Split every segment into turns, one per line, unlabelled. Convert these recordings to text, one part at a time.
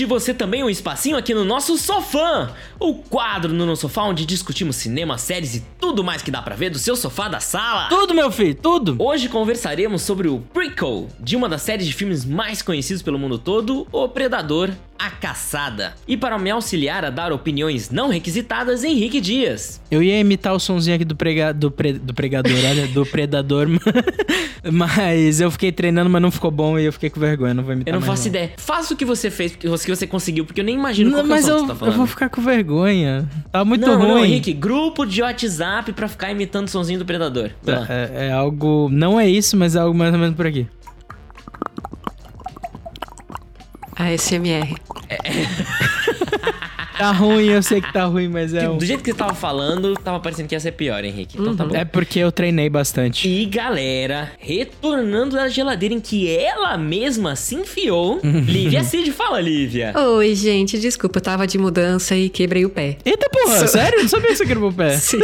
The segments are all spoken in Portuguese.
arranje você também um espacinho aqui no nosso Sofã, o quadro no nosso sofá onde discutimos cinema, séries e tudo mais que dá pra ver do seu sofá da sala.
Tudo, meu filho, tudo.
Hoje conversaremos sobre o prequel de uma das séries de filmes mais conhecidos pelo mundo todo, O Predador, a Caçada. E para me auxiliar a dar opiniões não requisitadas, Henrique Dias.
Eu ia imitar o sonzinho aqui do, prega, do, pre, do pregador, olha, do predador, mas eu fiquei treinando, mas não ficou bom e eu fiquei com vergonha, não vou imitar
Eu não faço ideia. Faça o que você fez, o que você conseguiu, porque eu nem imagino
Não,
qual que é
mas eu,
que você tá
eu
falando.
vou ficar com vergonha. Tá muito
não,
ruim.
não, Henrique, grupo de WhatsApp pra ficar imitando o sonzinho do Predador. Lá.
É, é algo. Não é isso, mas é algo mais ou menos por aqui.
ASMR.
Tá ruim, eu sei que tá ruim, mas é. um-
Do jeito que você tava falando, tava parecendo que ia ser pior, Henrique. Então tá bom.
É porque eu treinei bastante.
E galera, retornando da geladeira em que ela mesma se enfiou. Lívia Cid, fala, Lívia.
Oi, gente, desculpa, eu tava de mudança e quebrei o pé.
Eita porra, sério? Eu Não sabia que você quebrou o pé.
Sim.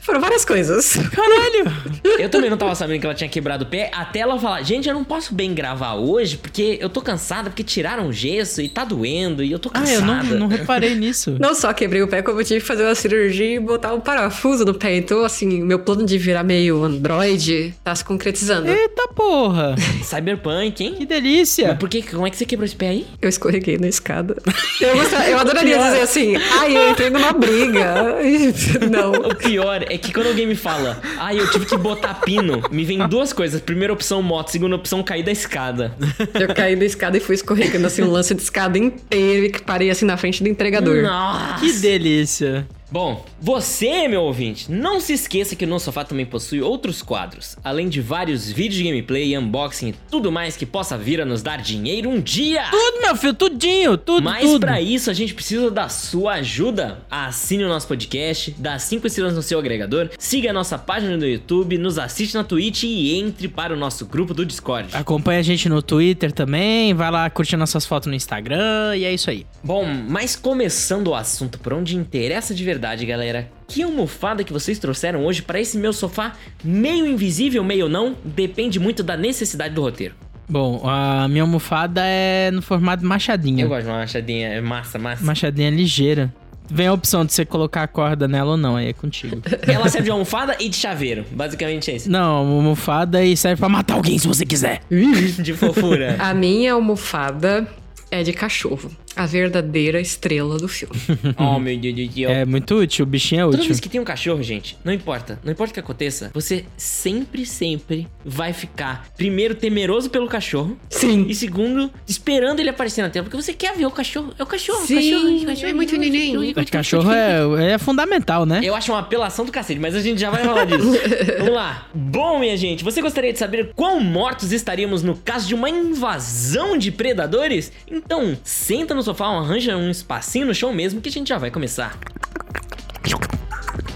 Foram várias coisas.
Caralho!
Eu também não tava sabendo que ela tinha quebrado o pé, até ela falar: Gente, eu não posso bem gravar hoje porque eu tô cansada, porque tiraram o gesso e tá doendo e eu tô
Ah,
cansada.
eu não, não reparei nisso.
Não só quebrei o pé, como eu tive que fazer uma cirurgia e botar um parafuso no pé. Então, assim, o meu plano de virar meio androide tá se concretizando.
Eita porra!
Cyberpunk, hein?
Que delícia!
Mas por que? Como é que você quebrou esse pé aí?
Eu escorreguei na escada. Eu, eu adoraria dizer assim, ai, eu entrei numa briga. Não.
O pior é que quando alguém me fala, ah, eu tive que botar pino, me vem duas coisas. Primeira opção, moto. Segunda opção, cair da escada.
Eu caí da escada e fui escorregando assim um lance de escada inteiro e que parei assim na frente do entregador.
Nossa!
Que delícia!
Bom, você, meu ouvinte, não se esqueça que o nosso sofá também possui outros quadros, além de vários vídeos de gameplay, unboxing e tudo mais que possa vir a nos dar dinheiro um dia.
Tudo, meu filho, tudinho, tudo,
Mas
tudo.
pra isso a gente precisa da sua ajuda. Assine o nosso podcast, dá 5 estrelas no seu agregador, siga a nossa página no YouTube, nos assiste na Twitch e entre para o nosso grupo do Discord.
Acompanha a gente no Twitter também, vai lá curtir nossas fotos no Instagram e é isso aí.
Bom, mas começando o assunto por onde interessa de verdade, galera. Que almofada que vocês trouxeram hoje para esse meu sofá, meio invisível, meio não, depende muito da necessidade do roteiro.
Bom, a minha almofada é no formato machadinha.
Eu gosto de uma machadinha, é massa, massa.
Machadinha ligeira. Vem a opção de você colocar a corda nela ou não, aí é contigo.
Ela serve de almofada e de chaveiro, basicamente é isso.
não, uma almofada e serve pra matar alguém se você quiser.
De fofura.
A minha almofada é de cachorro. A verdadeira estrela do filme.
oh, meu Deus do céu.
É muito útil, o bichinho é
Toda
útil.
vez que tem um cachorro, gente, não importa, não importa o que aconteça, você sempre, sempre vai ficar, primeiro, temeroso pelo cachorro,
Sim.
e segundo, esperando ele aparecer na tela, porque você quer ver o cachorro. É o cachorro,
Sim,
cachorro, cachorro.
é muito neném.
O cachorro é, é fundamental, né?
Eu acho uma apelação do cacete, mas a gente já vai falar disso. Vamos lá. Bom, minha gente, você gostaria de saber quão mortos estaríamos no caso de uma invasão de predadores? Então, senta no sofá, arranja um espacinho no chão mesmo que a gente já vai começar.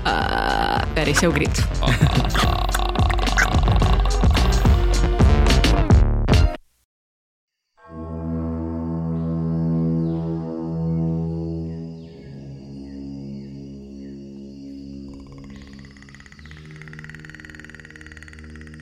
Ah, pera, esse é o grito.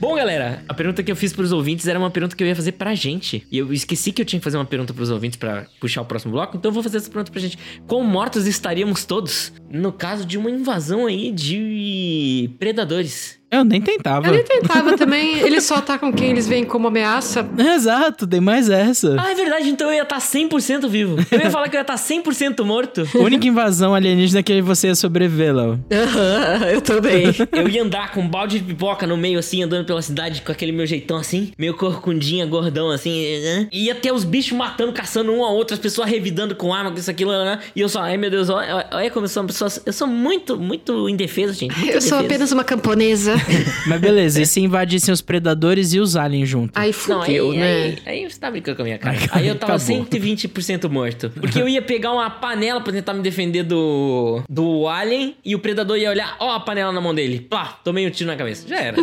Bom, galera, a pergunta que eu fiz pros ouvintes era uma pergunta que eu ia fazer pra gente. E eu esqueci que eu tinha que fazer uma pergunta pros ouvintes pra puxar o próximo bloco, então eu vou fazer essa pergunta pra gente. Quão mortos estaríamos todos no caso de uma invasão aí de predadores?
Eu nem tentava.
Eu nem tentava também. Eles só atacam quem eles veem como ameaça.
Exato, tem mais essa.
Ah, é verdade, então eu ia estar 100% vivo. Eu ia falar que eu ia estar 100% morto.
A única invasão alienígena que você ia sobreviver, Léo.
Aham, eu também.
Eu ia andar com um balde de pipoca no meio, assim, andando pela cidade com aquele meu jeitão assim, meio corcundinha, gordão, assim. né? E ia ter os bichos matando, caçando um ao outro, as pessoas revidando com arma, com isso, aquilo, né? E eu só, ai meu Deus, olha, olha como eu sou uma pessoa. Eu sou muito, muito indefesa, gente. muito
Eu sou
indefesa.
apenas uma camponesa.
Mas beleza, e se invadissem os predadores e os aliens junto?
Aí fudeu, né?
aí, aí você tá brincando com a minha cara.
Aí
Aí eu tava
acabou.
120% morto. Porque eu ia pegar uma panela pra tentar me defender do do alien e o predador ia olhar, ó a panela na mão dele. Plá, tomei um tiro na cabeça. Já era.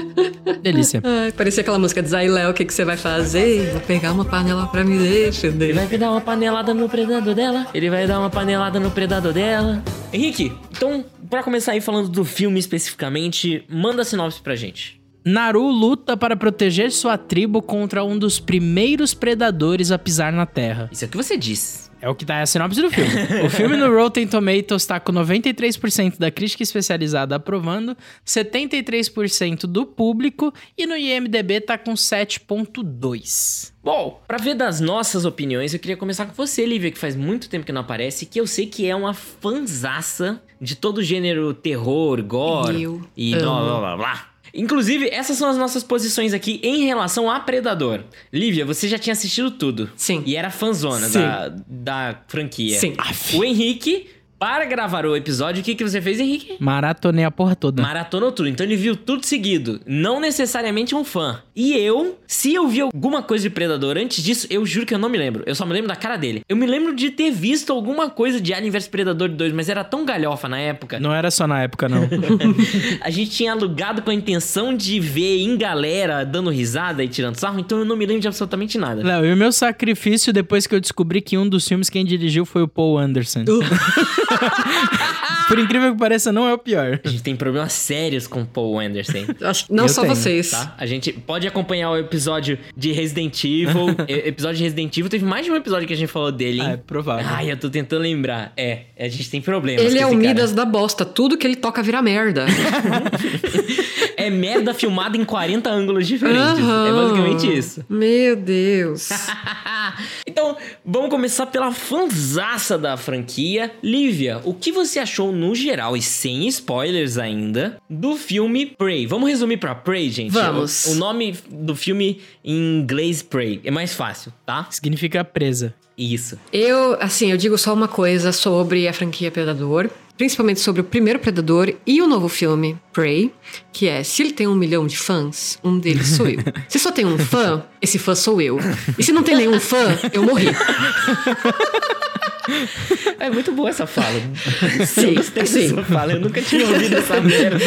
Delícia.
Ai, parecia aquela música de Zay Léo, o que, que você vai fazer? Vou pegar uma panela pra me defender.
Ele vai me dar uma panelada no predador dela. Ele vai dar uma panelada no predador dela. Henrique, então, pra começar aí falando do filme especificamente, manda a sinopse pra gente.
Naru luta para proteger sua tribo contra um dos primeiros predadores a pisar na Terra.
Isso é o que você disse.
É o que tá a sinopse do filme. o filme no Rotten Tomatoes tá com 93% da crítica especializada aprovando, 73% do público e no IMDB tá com 7.2.
Bom, pra ver das nossas opiniões, eu queria começar com você, Lívia, que faz muito tempo que não aparece, que eu sei que é uma fanzaça de todo o gênero terror, gore
Eu
e blá blá blá blá. Inclusive, essas são as nossas posições aqui em relação a Predador. Lívia, você já tinha assistido tudo.
Sim.
E era fanzona
Sim.
da, da franquia.
Sim.
O Henrique, para gravar o episódio, o que, que você fez, Henrique?
Maratonei a porra toda.
Maratonou tudo, então ele viu tudo seguido. Não necessariamente um fã. E eu, se eu vi alguma coisa de Predador antes disso, eu juro que eu não me lembro. Eu só me lembro da cara dele. Eu me lembro de ter visto alguma coisa de Alien vs Predador 2, mas era tão galhofa na época.
Não era só na época, não.
A gente tinha alugado com a intenção de ver em galera dando risada e tirando sarro, então eu não me lembro de absolutamente nada.
Léo, e o meu sacrifício depois que eu descobri que um dos filmes quem dirigiu foi o Paul Anderson. Por incrível que pareça, não é o pior.
A gente tem problemas sérios com Paul Anderson.
Acho que não
Eu
só
tenho,
vocês.
Tá? A gente pode acompanhar o episódio de Resident Evil. Episódio de Resident Evil, teve mais de um episódio que a gente falou dele, hein?
Ah, é provável.
Ai, eu tô tentando lembrar. É, a gente tem problemas.
Ele
com
é o Midas da bosta. Tudo que ele toca vira merda.
É merda filmada em 40 ângulos diferentes. É
Aham.
basicamente isso.
Meu Deus.
então, vamos começar pela fanzaça da franquia. Lívia, o que você achou no geral, e sem spoilers ainda, do filme Prey? Vamos resumir pra Prey, gente?
Vamos.
O, o nome do filme em inglês Prey é mais fácil, tá?
Significa presa.
Isso.
Eu, assim, eu digo só uma coisa sobre a franquia Predador. Principalmente sobre o primeiro Predador e o novo filme, Prey. Que é, se ele tem um milhão de fãs, um deles sou eu. Se só tem um fã, esse fã sou eu. E se não tem nenhum fã, eu morri.
É muito boa essa fala.
Sim,
eu
sim.
fala. Eu nunca tinha ouvido essa merda.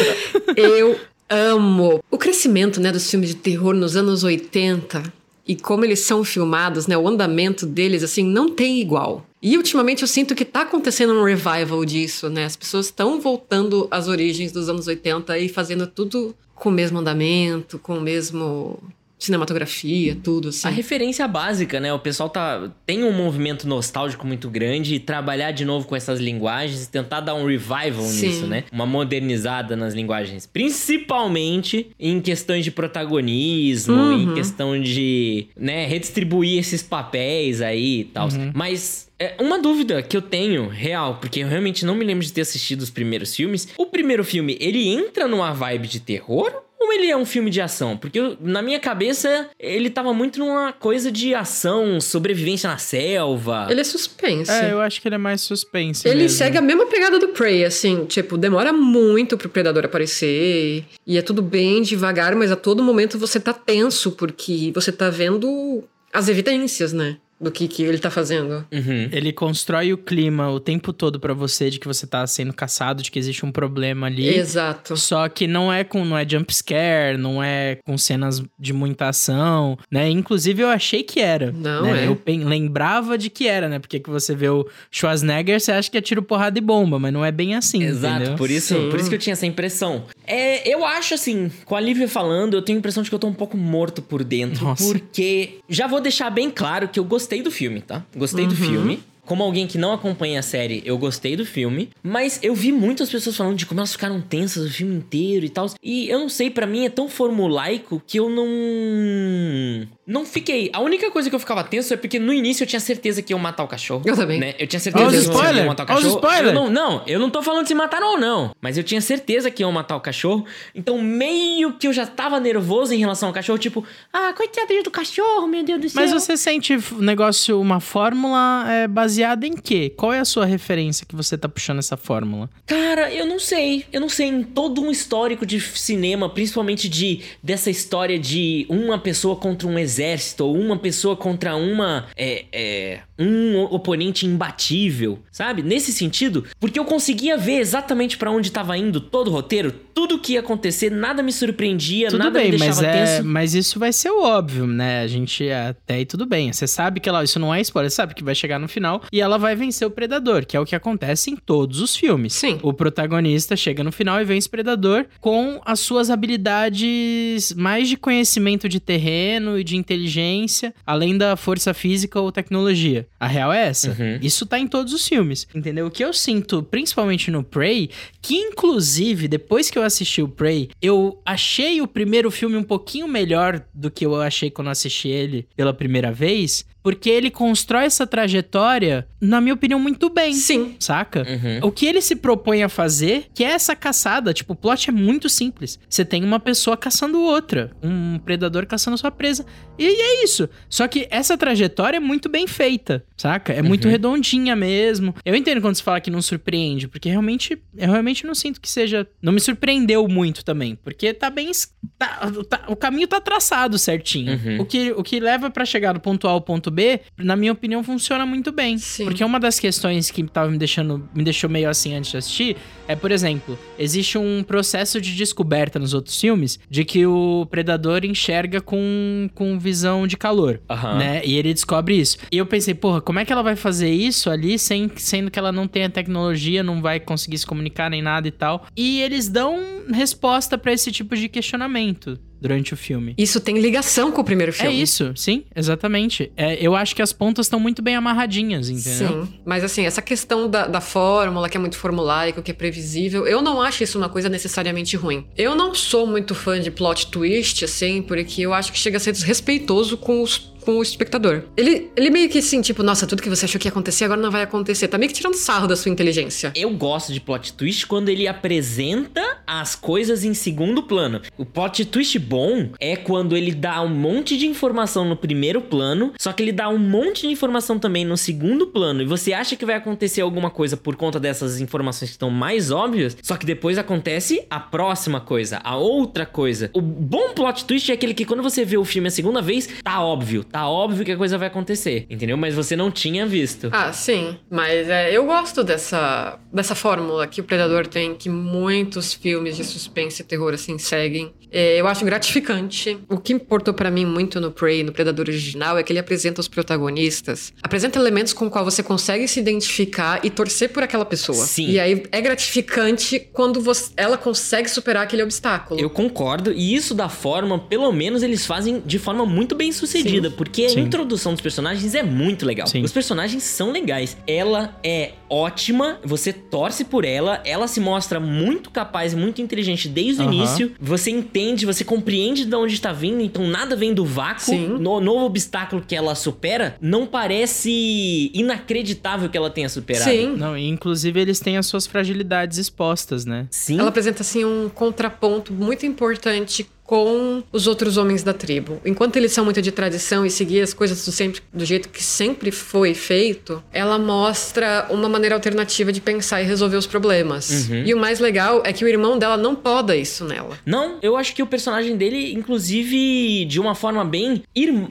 Eu amo o crescimento, né, dos filmes de terror nos anos 80 e como eles são filmados, né, o andamento deles assim não tem igual. E ultimamente eu sinto que tá acontecendo um revival disso, né? As pessoas estão voltando às origens dos anos 80 e fazendo tudo com o mesmo andamento, com o mesmo cinematografia, tudo assim.
A referência básica, né? O pessoal tá tem um movimento nostálgico muito grande e trabalhar de novo com essas linguagens e tentar dar um revival
Sim.
nisso, né? Uma modernizada nas linguagens, principalmente em questões de protagonismo,
Uhum.
em questão de, né, redistribuir esses papéis aí e tal. Mas é uma dúvida que eu tenho, real, porque eu realmente não me lembro de ter assistido os primeiros filmes. O primeiro filme, ele entra numa vibe de terror ele é um filme de ação? Porque eu- na minha cabeça ele tava muito numa coisa de ação, sobrevivência na selva.
Ele é suspense.
É, eu acho que ele é mais suspense.
Ele
mesmo.
segue a mesma pegada do Prey, assim, tipo, demora muito pro predador aparecer. E é tudo bem devagar, mas a todo momento você tá tenso, porque você tá vendo as evidências, né? Do que, que ele tá fazendo.
Uhum.
Ele constrói o clima o tempo todo pra você de que você tá sendo caçado, de que existe um problema ali.
Exato.
Só que não é com não é jump scare, não é com cenas de muita ação, né? Inclusive eu achei que era.
Não
né?
é.
Eu lembrava de que era, né? Porque que você vê o Schwarzenegger, você acha que é tiro, porrada e bomba, mas não é bem assim,
Exato,
entendeu?
por isso,
Sim.
por isso que eu tinha essa impressão. É, eu acho assim, com a Lívia falando, eu tenho a impressão de que eu tô um pouco morto por dentro.
Nossa.
Porque já vou deixar bem claro que eu gostei do filme, tá? Gostei do filme. Como alguém que não acompanha a série, eu gostei do filme, mas eu vi muitas pessoas falando de como elas ficaram tensas o filme inteiro e tal. E eu não sei, pra mim é tão formulaico que eu não não fiquei. A única coisa que eu ficava tenso é porque no início eu tinha certeza que iam matar o cachorro.
Eu também.
Né? Eu tinha certeza
Olha
que iam
spoiler,
matar o
olha
cachorro.
spoiler.
Eu não, não, eu não tô falando se matar ou não, mas eu tinha certeza que iam matar o cachorro. Então meio que eu já tava nervoso em relação ao cachorro, tipo, ah, coitadinho do cachorro, meu Deus do céu.
Mas você sente o negócio, uma fórmula é, baseada em quê? Qual é a sua referência que você tá puxando essa fórmula?
Cara, eu não sei. Eu não sei. Em todo um histórico de cinema, principalmente de dessa história de uma pessoa contra um exército, ou uma pessoa contra uma. É. é um oponente imbatível, sabe? Nesse sentido, porque eu conseguia ver exatamente para onde tava indo todo o roteiro, tudo que ia acontecer, nada me surpreendia,
Tudo
nada
bem,
me
mas,
deixava
é,
tenso.
mas isso vai ser o óbvio, né? A gente até aí tudo bem. Você sabe que ela, isso não é spoiler, você sabe que vai chegar no final e ela vai vencer o predador, que é o que acontece em todos os filmes.
Sim.
O protagonista chega no final e vence o predador com as suas habilidades mais de conhecimento de terreno e de inteligência, além da força física ou tecnologia. A real é essa.
Uhum.
Isso tá em todos os filmes, entendeu? O que eu sinto, principalmente no Prey, que inclusive depois que eu assisti o Prey, eu achei o primeiro filme um pouquinho melhor do que eu achei quando assisti ele pela primeira vez, porque ele constrói essa trajetória, na minha opinião, muito bem.
Sim.
Saca?
Uhum.
O que ele se propõe a fazer, que é essa caçada, tipo, o plot é muito simples. Você tem uma pessoa caçando outra, um predador caçando sua presa. E é isso. Só que essa trajetória é muito bem feita, saca? É muito
Uhum.
redondinha mesmo. Eu entendo quando você fala que não surpreende, porque realmente, eu realmente não sinto que seja. Não me surpreendeu muito também, porque tá bem. tá- tá- o caminho tá traçado certinho.
Uhum.
O, que, o que leva pra chegar do ponto A ao ponto B, na minha opinião, funciona muito bem.
Sim.
Porque uma das questões que tava me deixando, me deixou meio assim antes de assistir é, por exemplo, existe um processo de descoberta nos outros filmes de que o predador enxerga com, com visão de calor, né? E ele descobre isso. E eu pensei, porra, como é que ela vai fazer isso ali sem, sendo que ela não tem a tecnologia, não vai conseguir se comunicar nem nada e tal? E eles dão resposta pra esse tipo de questionamento durante o filme.
Isso tem ligação com o primeiro
É
filme.
isso, sim, exatamente. É, eu acho que as pontas estão muito bem amarradinhas, entendeu?
Sim, mas assim, essa questão da, da fórmula, que é muito formulaico, que é previsível, eu não acho isso uma coisa necessariamente ruim. Eu não sou muito fã de plot twist, assim, porque eu acho que chega a ser desrespeitoso com os com o espectador. Ele, ele meio que assim, tipo, nossa, tudo que você achou que ia acontecer agora não vai acontecer. Tá meio que tirando sarro da sua inteligência.
Eu gosto de plot twist quando ele apresenta as coisas em segundo plano. O plot twist bom é quando ele dá um monte de informação no primeiro plano, só que ele dá um monte de informação também no segundo plano, e você acha que vai acontecer alguma coisa por conta dessas informações que estão mais óbvias, só que depois acontece a próxima coisa, a outra coisa. O bom plot twist é aquele que quando você vê o filme a segunda vez, tá óbvio, tá óbvio que a coisa vai acontecer, entendeu? Mas você não tinha visto.
Ah, sim. Mas é, eu gosto dessa, dessa fórmula que o Predador tem, que muitos filmes de suspense e terror assim seguem. É, eu acho gratificante. O que importou pra mim muito no Prey, no Predador original, é que ele apresenta os protagonistas, apresenta elementos com o qual você consegue se identificar e torcer por aquela pessoa.
Sim.
E aí é gratificante quando você- ela consegue superar aquele obstáculo.
Eu concordo, e isso da forma, pelo menos eles fazem de forma muito bem sucedida, porque a
Sim.
introdução dos personagens é muito legal.
Sim.
Os personagens são legais. Ela é ótima, você torce por ela, ela se mostra muito capaz e muito inteligente desde o
Aham.
início. Você entende, você compreende de onde está vindo, então nada vem do vácuo.
Sim.
No novo obstáculo que ela supera, não parece inacreditável que ela tenha superado.
Sim.
Não, e inclusive eles têm as suas fragilidades expostas, né?
Sim.
Ela apresenta assim um contraponto muito importante com os outros homens da tribo. Enquanto eles são muito de tradição e seguir as coisas do, sempre, do jeito que sempre foi feito, ela mostra uma maneira alternativa de pensar e resolver os problemas.
Uhum.
E o mais legal é que o irmão dela não poda isso nela.
Não, eu acho que o personagem dele, inclusive, de uma forma bem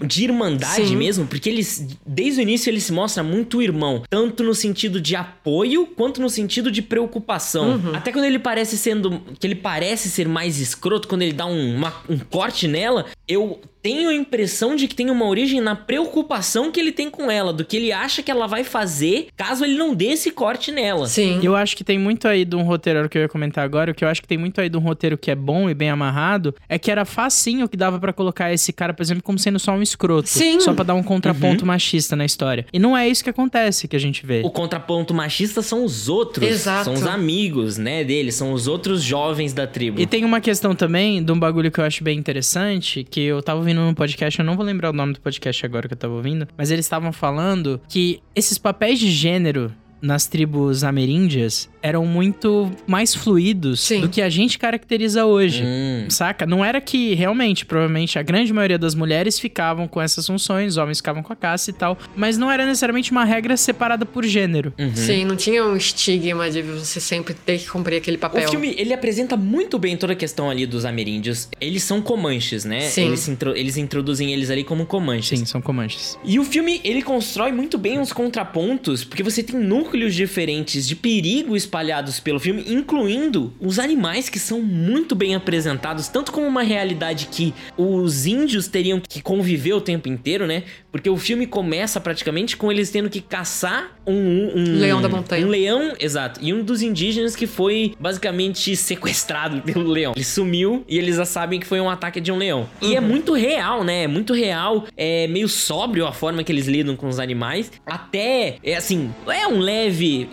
de irmandade
Sim.
mesmo, porque eles, desde o início, ele se mostra muito irmão, tanto no sentido de apoio quanto no sentido de preocupação.
Uhum.
Até quando ele parece sendo, que ele parece ser mais escroto, quando ele dá um, uma- um corte nela, eu tenho a impressão de que tem uma origem na preocupação que ele tem com ela, do que ele acha que ela vai fazer caso ele não dê esse corte nela.
Sim.
Eu acho que tem muito aí de um roteiro, era o que eu ia comentar agora, o que eu acho que tem muito aí de um roteiro que é bom e bem amarrado, é que era facinho que dava pra colocar esse cara, por exemplo, como sendo só um escroto.
Sim.
Só pra dar um contraponto
Uhum.
machista na história. E não é isso que acontece, que a gente vê.
O contraponto machista são os outros.
Exato.
São os amigos, né, deles. São os outros jovens da tribo.
E tem uma questão também de um bagulho que eu acho bem interessante, que eu tava ouvindo no podcast, eu não vou lembrar o nome do podcast agora que eu tava ouvindo, mas eles estavam falando que esses papéis de gênero nas tribos ameríndias eram muito mais fluidos
Sim.
do que a gente caracteriza hoje.
Hum.
Saca? Não era que realmente, provavelmente, a grande maioria das mulheres ficavam com essas funções, os homens ficavam com a caça e tal, mas não era necessariamente uma regra separada por gênero.
Uhum.
Sim, não tinha um estigma de você sempre ter que cumprir aquele papel.
O filme, ele apresenta muito bem toda a questão ali dos ameríndios. Eles são comanches, né?
Sim.
Eles, intro- eles introduzem eles ali como comanches.
Sim, são comanches.
E o filme, ele constrói muito bem os contrapontos, porque você tem núcleos diferentes de perigo espalhados pelo filme, incluindo os animais que são muito bem apresentados, tanto como uma realidade que os índios teriam que conviver o tempo inteiro, né? Porque o filme começa praticamente com eles tendo que caçar um... um
Leão da montanha.
Um leão, exato. E um dos indígenas que foi basicamente sequestrado pelo leão. Ele sumiu e eles já sabem que foi um ataque de um leão. E é muito real, né? É muito real. É meio sóbrio a forma que eles lidam com os animais. Até, é assim, é um leve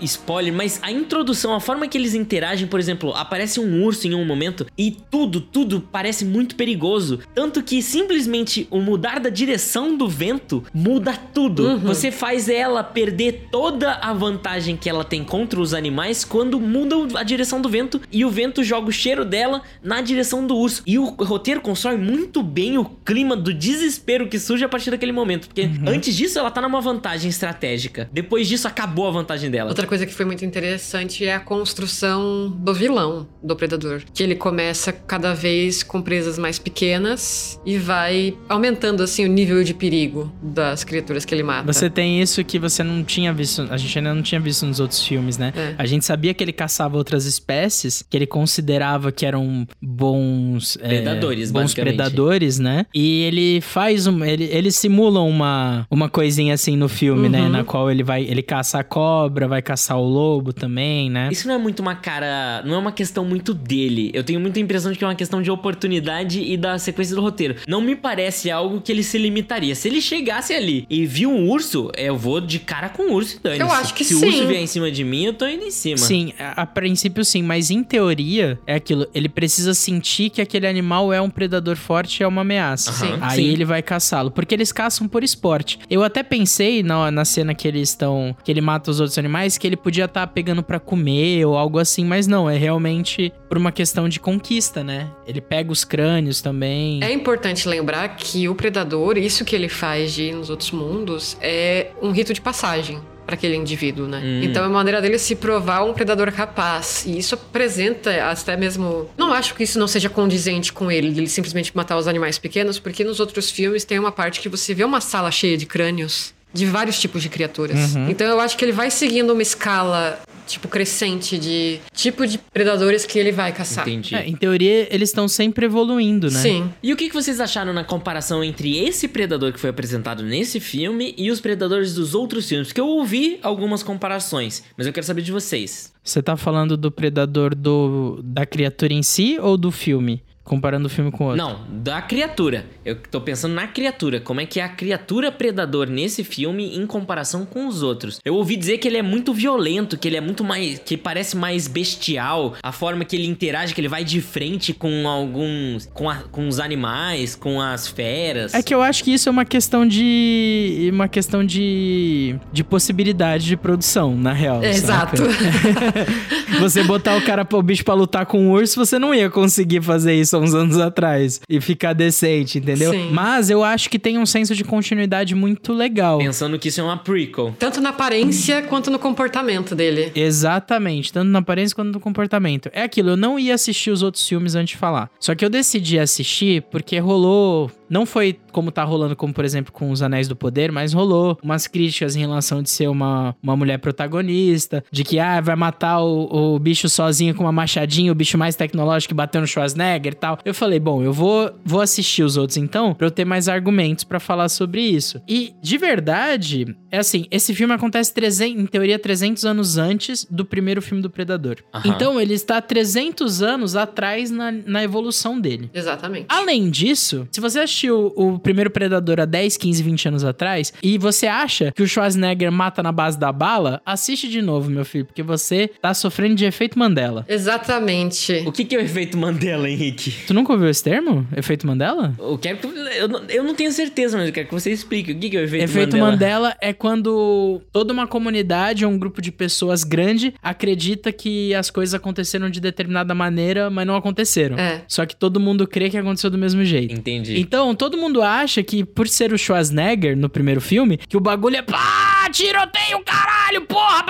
spoiler, mas a introdução, a forma que eles interagem, por exemplo, aparece um urso em um momento e tudo, tudo parece muito perigoso. Tanto que simplesmente o mudar da direção do vento muda tudo. Você faz ela perder toda a vantagem que ela tem contra os animais quando muda a direção do vento e o vento joga o cheiro dela na direção do urso. E o roteiro constrói muito bem o clima do desespero que surge a partir daquele momento. Porque antes disso ela tá numa vantagem estratégica. Depois disso acabou a vantagem dela.
Outra coisa que foi muito interessante é a construção do vilão, do predador. Que ele começa cada vez com presas mais pequenas e vai aumentando assim o nível de perigo das criaturas que ele mata.
Você tem isso que você não tinha visto, a gente ainda não tinha visto nos outros filmes, né?
É.
A gente sabia que ele caçava outras espécies que ele considerava que eram bons é,
Predadores,
bons
basicamente.
predadores, né? E ele faz um, ele, ele simula uma uma coisinha assim no filme, né?
Uhum.
Na qual ele vai, ele caça a cobra, vai caçar o lobo também, né?
Isso não é muito uma cara. Não é uma questão muito dele. Eu tenho muita impressão de que é uma questão de oportunidade e da sequência do roteiro. Não me parece algo que ele se limitaria. Se ele chegasse ali e viu um urso, eu vou de cara com o urso e dane
Eu acho que
Se o
sim.
urso vier em cima de mim, eu tô indo em cima.
Sim, a, a princípio sim, mas em teoria é aquilo. Ele precisa sentir que aquele animal é um predador forte e é uma ameaça.
Aham,
Aí
sim.
ele vai caçá-lo. Porque eles caçam por esporte. Eu até pensei na, na cena que eles estão. que ele mata os outros animais, que ele podia estar pegando pra comer ou algo assim, mas não, é realmente por uma questão de conquista, né? Ele pega os crânios também.
É importante lembrar que o predador, isso que ele faz de ir nos outros mundos, é um rito de passagem para aquele indivíduo, né?
Hum.
Então é uma maneira dele se provar um predador capaz. E isso apresenta até mesmo. Não acho que isso não seja condizente com ele, dele simplesmente matar os animais pequenos, porque nos outros filmes tem uma parte que você vê uma sala cheia de crânios de vários tipos de criaturas. Então eu acho que ele vai seguindo uma escala tipo crescente de tipo de predadores que ele vai caçar.
Entendi.
É, em teoria, eles estão sempre evoluindo, né?
Sim.
E o que que vocês acharam na comparação entre esse predador que foi apresentado nesse filme e os predadores dos outros filmes? Porque eu ouvi algumas comparações, mas eu quero saber de vocês.
Você tá falando do predador do, da criatura em si ou do filme? Comparando o filme com o outro.
Não, da criatura. Eu tô pensando na criatura. Como é que é a criatura predador nesse filme em comparação com os outros? Eu ouvi dizer que ele é muito violento, que ele é muito mais. que parece mais bestial. A forma que ele interage, que ele vai de frente com alguns. com, a- com os animais, com as feras.
É que eu acho que isso é uma questão de. uma questão de. de possibilidade de produção, na real.
Exato.
saca? você botar o cara, o bicho pra lutar com um urso, você não ia conseguir fazer isso há uns anos atrás. E ficar decente, entendeu?
Sim.
Mas eu acho que tem um senso de continuidade muito legal.
Pensando que isso é uma prequel.
Tanto na aparência quanto no comportamento dele.
Exatamente, tanto na aparência quanto no comportamento. É aquilo, eu não ia assistir os outros filmes antes de falar. Só que eu decidi assistir porque rolou. Não foi como tá rolando, como por exemplo com Os Anéis do Poder, mas rolou umas críticas em relação de ser uma, uma mulher protagonista, de que ah, vai matar o, o bicho sozinho com uma machadinha, o bicho mais tecnológico que bateu no Schwarzenegger e tal. Eu falei, bom, eu vou, vou assistir os outros então, pra eu ter mais argumentos pra falar sobre isso. E de verdade, é assim, esse filme acontece 300, em teoria 300 anos antes do primeiro filme do Predador.
Aham.
Então ele está 300 anos atrás na, na evolução dele.
Exatamente.
Além disso, se você assistiu o primeiro Predador há 10, 15, 20 anos atrás e você acha que o Schwarzenegger mata na base da bala, assiste de novo, meu filho, porque você tá sofrendo de efeito Mandela.
Exatamente.
O que, que é o efeito Mandela, Henrique?
Tu nunca ouviu esse termo? Efeito Mandela?
Eu quero que. Eu não, eu não tenho certeza, mas eu quero que você explique. O que, que é o efeito,
Efeito
Mandela?
Mandela é quando toda uma comunidade ou um grupo de pessoas grande acredita que as coisas aconteceram de determinada maneira, mas não aconteceram.
É.
Só que todo mundo crê que aconteceu do mesmo jeito.
Entendi.
Então, todo mundo acha que, por ser o Schwarzenegger no primeiro filme, que o bagulho é pá, tiroteio, caralho, porra.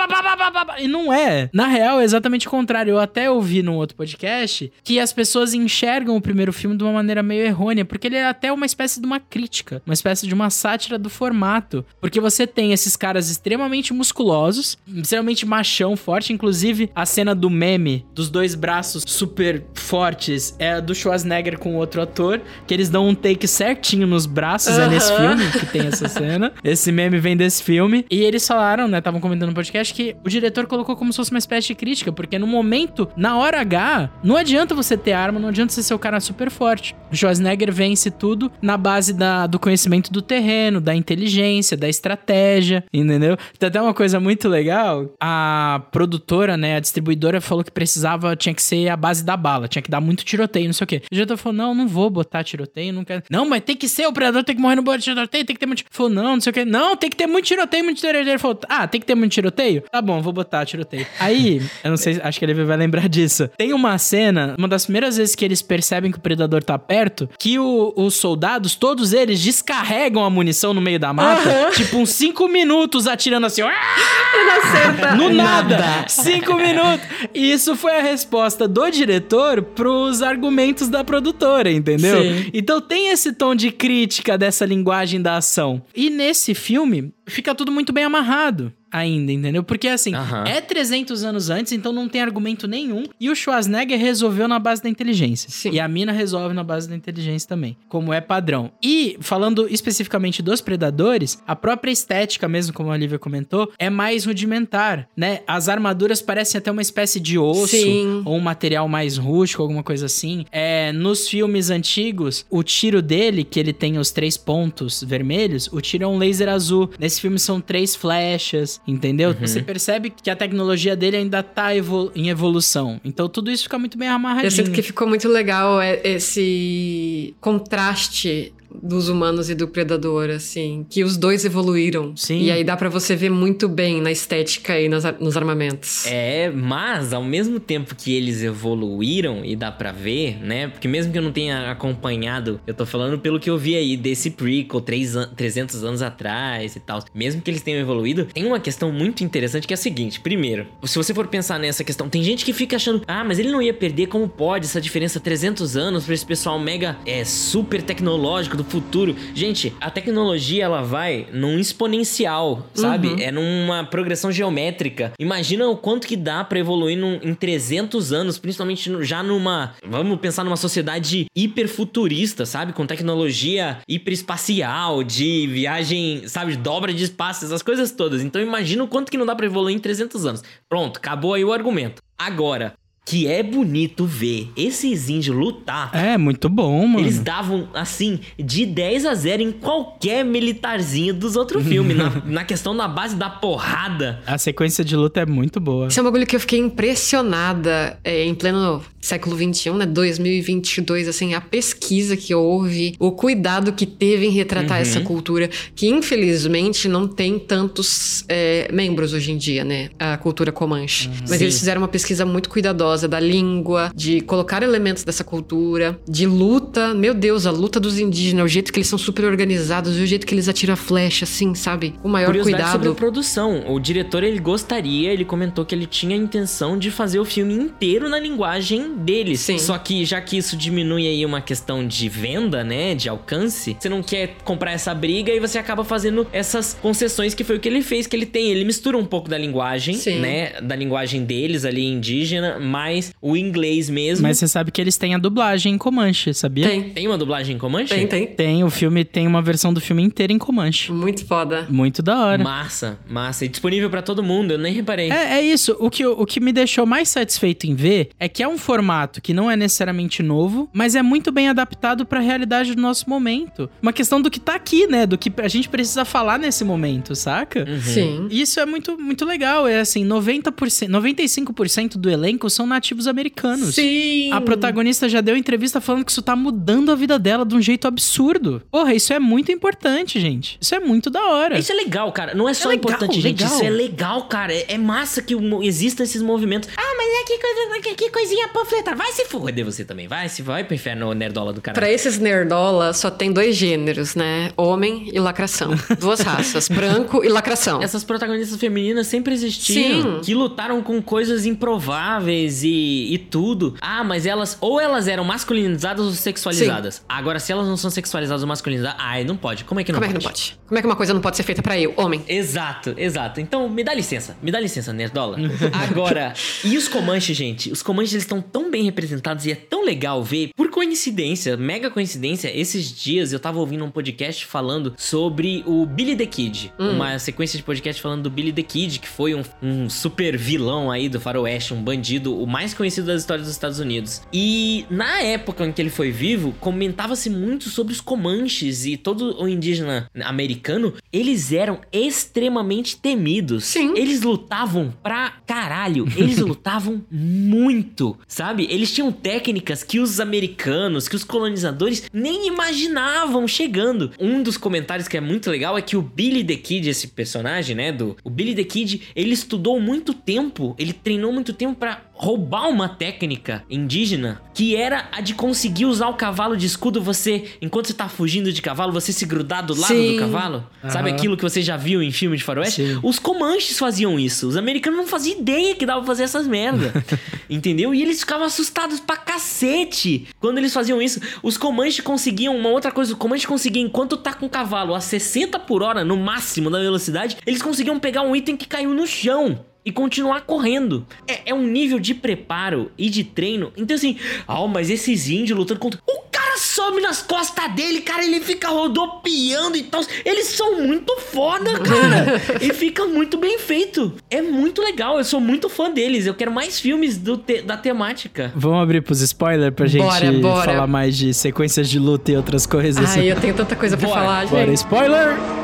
E não é. Na real, é exatamente o contrário. Eu até ouvi num outro podcast que as pessoas enxergam o primeiro filme de uma maneira meio errônea, porque ele é até uma espécie de uma crítica, uma espécie de uma sátira do formato. Porque você tem esses caras extremamente musculosos, extremamente machão, forte. Inclusive, a cena do meme dos dois braços super fortes é a do Schwarzenegger com outro ator, que eles dão um take certinho nos braços, é nesse filme que tem essa cena. Esse meme vem desse filme. E eles falaram, né, estavam comentando no podcast, que o diretor colocou como se fosse uma espécie de crítica, porque no momento, na hora H, não adianta você ter arma, não adianta você ser o cara super forte. O Schwarzenegger vence tudo na base da, do conhecimento do terreno, da inteligência, da estratégia, entendeu? Tem até uma coisa muito legal, a produtora, né, a distribuidora falou que precisava, tinha que ser a base da bala, tinha que dar muito tiroteio, não sei o quê. O diretor falou, não, não vou botar tiroteio, não quero... Não, mas tem que ser, o predador tem que morrer no bote de tiroteio, tem que ter muito... Falou, não, não sei o quê. Não, tem que ter muito tiroteio, muito tiroteio. Ele falou, ah, tem que ter muito tiroteio? Tá bom, vou botar tiroteio. Aí, eu não sei, acho que ele vai lembrar disso. Tem uma cena, uma das primeiras vezes que eles percebem que o predador tá perto, que o- os soldados, todos eles, descarregam a munição no meio da mata, tipo uns 5 minutos atirando assim, ó,
não acerta.
no nada. Cinco minutos. E isso foi a resposta do diretor pros argumentos da produtora, entendeu?
Sim.
Então tem esse tom de crítica dessa linguagem da ação. E nesse filme, fica tudo muito bem amarrado. Ainda, entendeu? Porque assim,
Aham.
é 300 anos antes, então não tem argumento nenhum. E o Schwarzenegger resolveu na base da inteligência.
Sim.
E a mina resolve na base da inteligência também, como é padrão. E, falando especificamente dos predadores, a própria estética, mesmo como a Olivia comentou, é mais rudimentar, né? As armaduras parecem até uma espécie de osso,
Sim.
ou um material mais rústico, alguma coisa assim. É, nos filmes antigos, o tiro dele, que ele tem os três pontos vermelhos, o tiro é um laser azul. Nesse filme são três flechas, entendeu? Você percebe que a tecnologia dele ainda tá evol- em evolução. Então tudo isso fica muito bem amarradinho.
Eu sinto que ficou muito legal é, esse contraste dos humanos e do predador, assim, que os dois evoluíram.
Sim.
E aí dá pra você ver muito bem na estética e nas nos armamentos.
É, mas ao mesmo tempo que eles evoluíram, e dá pra ver, né? Porque mesmo que eu não tenha acompanhado, eu tô falando pelo que eu vi aí desse prequel três an 300 anos atrás e tal. Mesmo que eles tenham evoluído, tem uma questão muito interessante que é a seguinte: primeiro, se você for pensar nessa questão, tem gente que fica achando, ah, mas ele não ia perder, como pode essa diferença 300 anos pra esse pessoal mega é, super tecnológico do futuro? Gente, a tecnologia ela vai num exponencial, sabe? É numa progressão geométrica. Imagina o quanto que dá pra evoluir num- em 300 anos, principalmente no- já numa, vamos pensar numa sociedade hiperfuturista, sabe? Com tecnologia hiperespacial, de viagem, sabe, dobra de espaço, essas coisas todas. Então imagina o quanto que não dá pra evoluir em 300 anos. Pronto, acabou aí o argumento. Agora, que é bonito ver esses índios lutar.
É, muito bom, mano.
Eles davam, assim, de 10 a 0 em qualquer militarzinho dos outros filmes. na, na questão da base da porrada.
A sequência de luta é muito boa.
Isso é um bagulho que eu fiquei impressionada é, em pleno século XXI, né? 2022, assim, a pesquisa que houve, o cuidado que teve em retratar essa cultura, que infelizmente não tem tantos é, membros hoje em dia, né? A cultura comanche. Mas
Sim.
eles fizeram uma pesquisa muito cuidadosa da língua, de colocar elementos dessa cultura, de luta. Meu Deus, a luta dos indígenas, o jeito que eles são super organizados, o jeito que eles atiram a flecha, assim, sabe? O maior
Curiosidade sobre a
cuidado.
produção. O diretor, ele gostaria, ele comentou que ele tinha a intenção de fazer o filme inteiro na linguagem deles.
Sim.
Só que já que isso diminui aí uma questão de venda, né, de alcance, você não quer comprar essa briga e você acaba fazendo essas concessões que foi o que ele fez, que ele tem. Ele mistura um pouco da linguagem,
Sim.
né, da linguagem deles ali indígena, mais o inglês mesmo.
Mas você sabe que eles têm a dublagem em Comanche, sabia?
Tem,
Tem uma dublagem em Comanche?
tem, tem.
Tem, o filme tem uma versão do filme inteira em Comanche.
Muito foda.
Muito da hora.
Massa, massa. E disponível pra todo mundo, eu nem reparei.
É, é isso. O que, o que me deixou mais satisfeito em ver é que é um formato formato que não é necessariamente novo, mas é muito bem adaptado pra realidade do nosso momento. Uma questão do que tá aqui, né? Do que a gente precisa falar nesse momento, saca?
Uhum.
Sim.
E Isso é muito, muito legal. É assim, 90%, 95% do elenco são nativos americanos.
Sim.
A protagonista já deu entrevista falando que isso tá mudando a vida dela de um jeito absurdo. Porra, isso é muito importante, gente. Isso é muito da hora.
Isso é legal, cara. Não é só
legal,
importante, gente.
legal.
Isso é legal, cara. É, é massa que existam esses movimentos. Ah, mas é que, coisa, que, que coisinha panfletar. Vai se foder você também. Vai se vai pro inferno nerdola do cara.
Pra esses nerdola, só tem dois gêneros, né? Homem e lacração. Duas raças, branco e lacração.
Essas protagonistas femininas sempre existiam.
Sim.
Que lutaram com coisas improváveis e, e tudo. Ah, mas elas. Ou elas eram masculinizadas ou sexualizadas. Agora, se elas não são sexualizadas ou masculinizadas. Ai, não pode. Como é que não
Como é que
pode?
não pode? Como é que uma coisa não pode ser feita pra eu, homem?
Exato, exato. Então, me dá licença. Me dá licença, Nerdola. Agora, e os Comanches, gente? Os Comanches, eles estão tão bem representados e é tão legal ver. Por coincidência, mega coincidência, esses dias eu tava ouvindo um podcast falando sobre o Billy the Kid. Uma sequência de podcast falando do Billy the Kid, que foi um, um super vilão aí do faroeste, um bandido, o mais conhecido das histórias dos Estados Unidos. E na época em que ele foi vivo, comentava-se muito sobre os Comanches e todo o indígena americano, eles eram extremamente temidos.
Sim.
Eles lutavam pra caralho. Eles lutavam muito, sabe? Eles tinham técnicas que os americanos, que os colonizadores nem imaginavam chegando. Um dos comentários que é muito legal é que o Billy the Kid, esse personagem, né, do o Billy the Kid, ele estudou muito tempo, ele treinou muito tempo pra roubar uma técnica indígena que era a de conseguir usar o cavalo de escudo você, enquanto você tá fugindo de cavalo, você se grudar do lado
Sim.
do cavalo. Sabe
Aham.
aquilo que você já viu em filme de faroeste?
Sim.
Os comanches faziam isso. Os americanos não faziam ideia que dava pra fazer essas merda. entendeu? E eles ficavam assustados pra cacete quando eles faziam isso. Os comanches conseguiam uma outra coisa. O comanche conseguia, enquanto tá com o cavalo a 60 por hora no máximo da velocidade, eles conseguiam pegar um item que caiu no chão. E continuar correndo. É, é um nível de preparo e de treino. Então, assim, ah, mas esses índios lutando contra. O cara sobe nas costas dele, cara, ele fica rodopiando e tal. Eles são muito foda, cara. e fica muito bem feito. É muito legal, eu sou muito fã deles. Eu quero mais filmes do te- da temática.
Vamos abrir pros spoilers pra gente
Bora, bora.
falar mais de sequências de luta e outras coisas.
Ai, eu tenho tanta coisa pra
Bora,
falar,
Bora,
gente.
spoiler!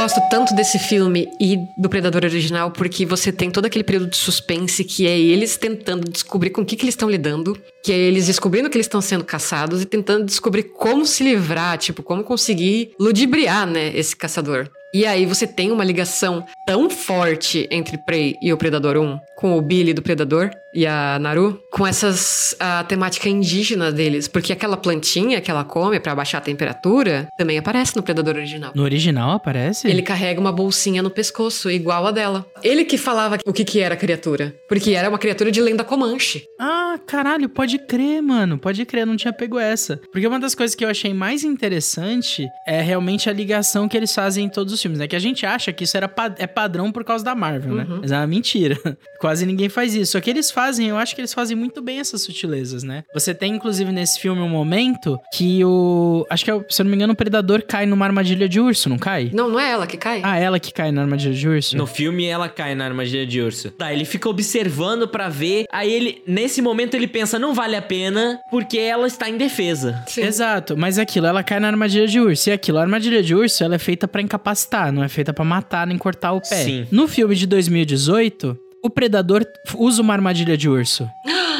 Gosto tanto desse filme e do Predador original porque você tem todo aquele período de suspense que é eles tentando descobrir com o que, que eles estão lidando, que é eles descobrindo que eles estão sendo caçados e tentando descobrir como se livrar, tipo, como conseguir ludibriar, né, esse caçador. E aí você tem uma ligação tão forte entre Prey e o Predador 1, com o Billy do Predador e a Naru, com essas a temática indígena deles, porque aquela plantinha que ela come pra baixar a temperatura também aparece no Predador original.
No original aparece?
Ele carrega uma bolsinha no pescoço, igual a dela. Ele que falava o que, que era a criatura. Porque era uma criatura de lenda comanche.
Ah, caralho, pode crer, mano. Pode crer, não tinha pego essa. Porque uma das coisas que eu achei mais interessante é realmente a ligação que eles fazem em todos os filmes, né? Que a gente acha que isso era é padrão por causa da Marvel, né? Mas é uma mentira. Quase ninguém faz isso. Só que eles fazem, eu acho que eles fazem muito bem essas sutilezas, né? Você tem, inclusive, nesse filme um momento que o. Acho que, é o- se eu não me engano, o predador cai numa armadilha de urso, não cai?
Não, não é ela que cai?
Ah, ela que cai na armadilha de urso?
No filme, ela cai na armadilha de urso. Tá, ele fica observando pra ver. Aí ele, nesse momento, ele pensa: não vale a pena, porque ela está em defesa.
Sim.
Exato, mas é aquilo, ela cai na armadilha de urso. E aquilo, a armadilha de urso, ela é feita pra incapacitar, não é feita pra matar nem cortar o pé.
Sim.
No filme de 2018, o predador usa uma armadilha de urso.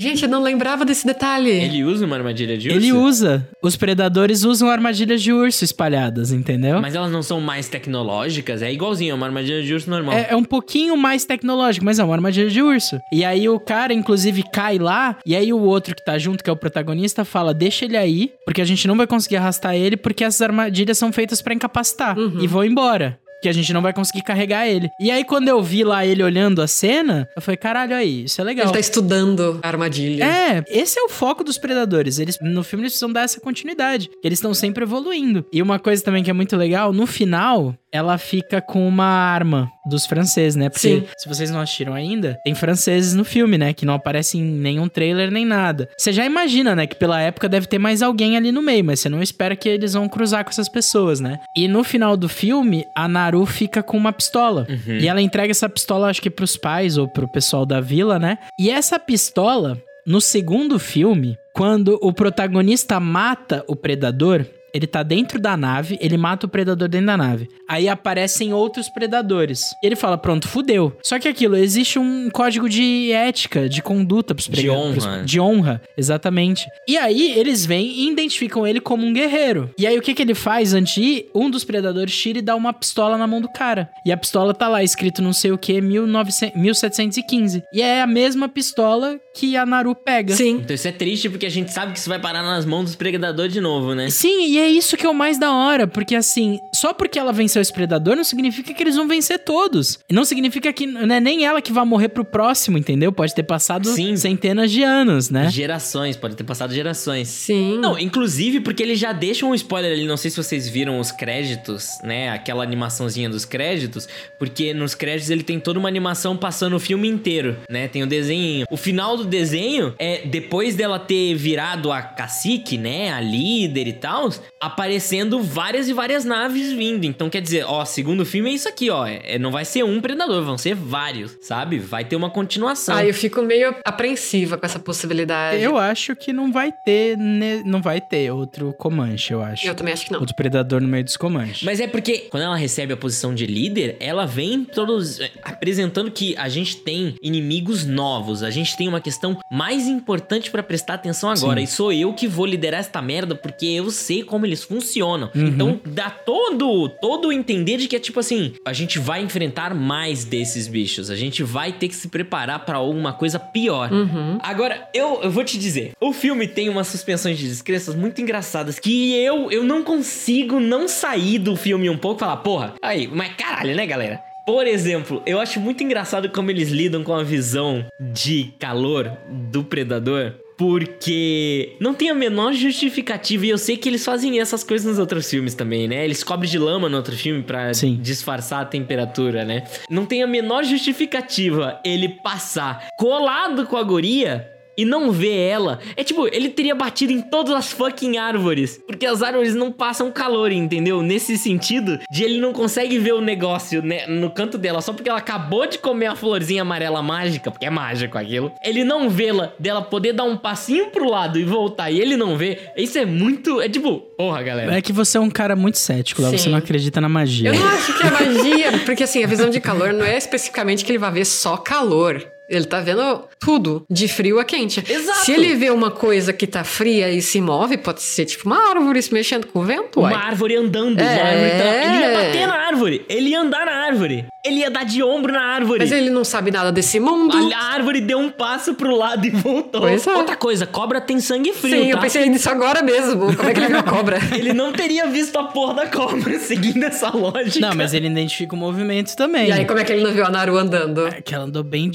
Gente, eu não lembrava desse detalhe.
Ele usa uma armadilha de urso?
Ele usa. Os predadores usam armadilhas de urso espalhadas, entendeu?
Mas elas não são mais tecnológicas? É igualzinho, é uma armadilha de urso normal.
É, é um pouquinho mais tecnológico, mas é uma armadilha de urso. E aí o cara, inclusive, cai lá, e aí o outro que tá junto, que é o protagonista, fala: deixa ele aí, porque a gente não vai conseguir arrastar ele, porque essas armadilhas são feitas pra incapacitar. E vão embora. Que a gente não vai conseguir carregar ele. E aí, quando eu vi lá ele olhando a cena, eu falei: caralho, aí, isso é legal.
Ele tá estudando a armadilha.
É, esse é o foco dos predadores. Eles no filme eles precisam dar essa continuidade. Eles estão sempre evoluindo. E uma coisa também que é muito legal, no final, ela fica com uma arma dos franceses, né? Porque
Sim.
se vocês não assistiram ainda, tem franceses no filme, né? Que não aparecem em nenhum trailer nem nada. Você já imagina, né? Que pela época deve ter mais alguém ali no meio, mas você não espera que eles vão cruzar com essas pessoas, né? E no final do filme, a Naru fica com uma pistola. E ela entrega essa pistola, acho que pros pais ou pro pessoal da vila, né? E essa pistola, no segundo filme, quando o protagonista mata o predador, ele tá dentro da nave, ele mata o predador dentro da nave. Aí aparecem outros predadores. E ele fala: pronto, fudeu. Só que aquilo, existe um código de ética, de conduta pros
De
prega-
honra.
pros- de honra, exatamente. E aí eles vêm e identificam ele como um guerreiro. E aí o que que ele faz antes de ir? Um dos predadores tira e dá uma pistola na mão do cara. E a pistola tá lá escrito não sei o que, 1715. E é a mesma pistola que a Naru pega.
Sim.
Então isso é triste porque a gente sabe que isso vai parar nas mãos dos predadores de novo, né?
Sim, e é isso que é o mais da hora, porque assim, só porque ela venceu esse predador não significa que eles vão vencer todos. E não significa que não é nem ela que vai morrer pro próximo, entendeu? Pode ter passado
Sim.
centenas de anos, né?
Gerações, pode ter passado gerações.
Sim.
Não, inclusive porque eles já deixam um spoiler ali, não sei se vocês viram os créditos, né? Aquela animaçãozinha dos créditos, porque nos créditos ele tem toda uma animação passando o filme inteiro, né? Tem o desenho. O final do desenho é depois dela ter virado a cacique, né? A líder e tal, aparecendo várias e várias naves vindo. Então quer dizer, ó, segundo filme é isso aqui, ó. É, não vai ser um predador, vão ser vários, sabe? Vai ter uma continuação.
Ah, eu fico meio apreensiva com essa possibilidade.
Eu acho que não vai ter, ne- não vai ter outro Comanche, eu acho.
Eu também acho que não.
Outro predador no meio dos Comanche.
Mas é porque quando ela recebe a posição de líder, ela vem todos apresentando que a gente tem inimigos novos, a gente tem uma questão mais importante pra prestar atenção agora,
Sim.
e sou eu que vou liderar esta merda porque eu sei como eles funcionam.
Uhum.
Então dá todo todo o entender de que é tipo assim, a gente vai enfrentar mais desses bichos, a gente vai ter que se preparar pra alguma coisa pior.
Uhum.
Agora, eu, eu vou te dizer, o filme tem umas suspensões de descrenças muito engraçadas que eu, eu não consigo não sair do filme um pouco e falar, porra, aí, mas caralho, né, galera? Por exemplo, eu acho muito engraçado como eles lidam com a visão de calor do predador. Porque não tem a menor justificativa. E eu sei que eles fazem essas coisas nos outros filmes também, né? Eles cobrem de lama no outro filme pra
Sim.
disfarçar a temperatura, né? Não tem a menor justificativa ele passar colado com a guria e não ver ela. É tipo, ele teria batido em todas as fucking árvores. Porque as árvores não passam calor, entendeu? Nesse sentido de ele não consegue ver o negócio né, no canto dela só porque ela acabou de comer a florzinha amarela mágica, porque é mágico aquilo. Ele não vê-la, dela poder dar um passinho pro lado e voltar e ele não vê. Isso é muito. É tipo, porra, galera.
É que você é um cara muito cético, lá. Você não acredita na magia.
Eu não acho que é magia, porque assim, a visão de calor não é especificamente que ele vai ver só calor. Ele tá vendo tudo, de frio a quente.
Exato.
Se ele vê uma coisa que tá fria e se move, pode ser tipo uma árvore se mexendo com o vento, uai.
Uma árvore andando, uma
É.
árvore Ele ia bater na árvore, ele ia andar na árvore, ele ia dar de ombro na árvore.
Mas ele não sabe nada desse mundo.
A, árvore deu um passo pro lado e voltou.
Pois é.
Outra coisa, cobra tem sangue frio,
Sim, eu
tá?
pensei nisso agora mesmo. Como é que ele viu a cobra?
Ele não teria visto a porra da cobra seguindo essa lógica.
Não, mas ele identifica o movimento também.
E aí, como é que ele não viu a Naru andando?
É que ela andou bem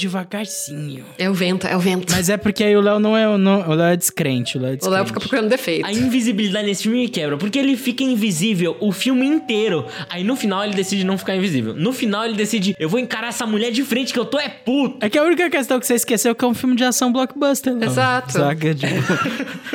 devagarzinho.
É o vento, é o vento.
Mas é porque aí o Léo não é. o- Não, o Léo é descrente. O Léo é
O
descrente.
Léo fica procurando defeito.
A invisibilidade nesse filme me quebra, porque ele fica invisível o filme inteiro. Aí no final ele decide não ficar invisível. No final ele decide, eu vou encarar essa mulher de frente que eu tô é puto.
É que a única questão que você esqueceu é que é um filme de ação blockbuster. Léo.
Exato.
Saca? Tipo,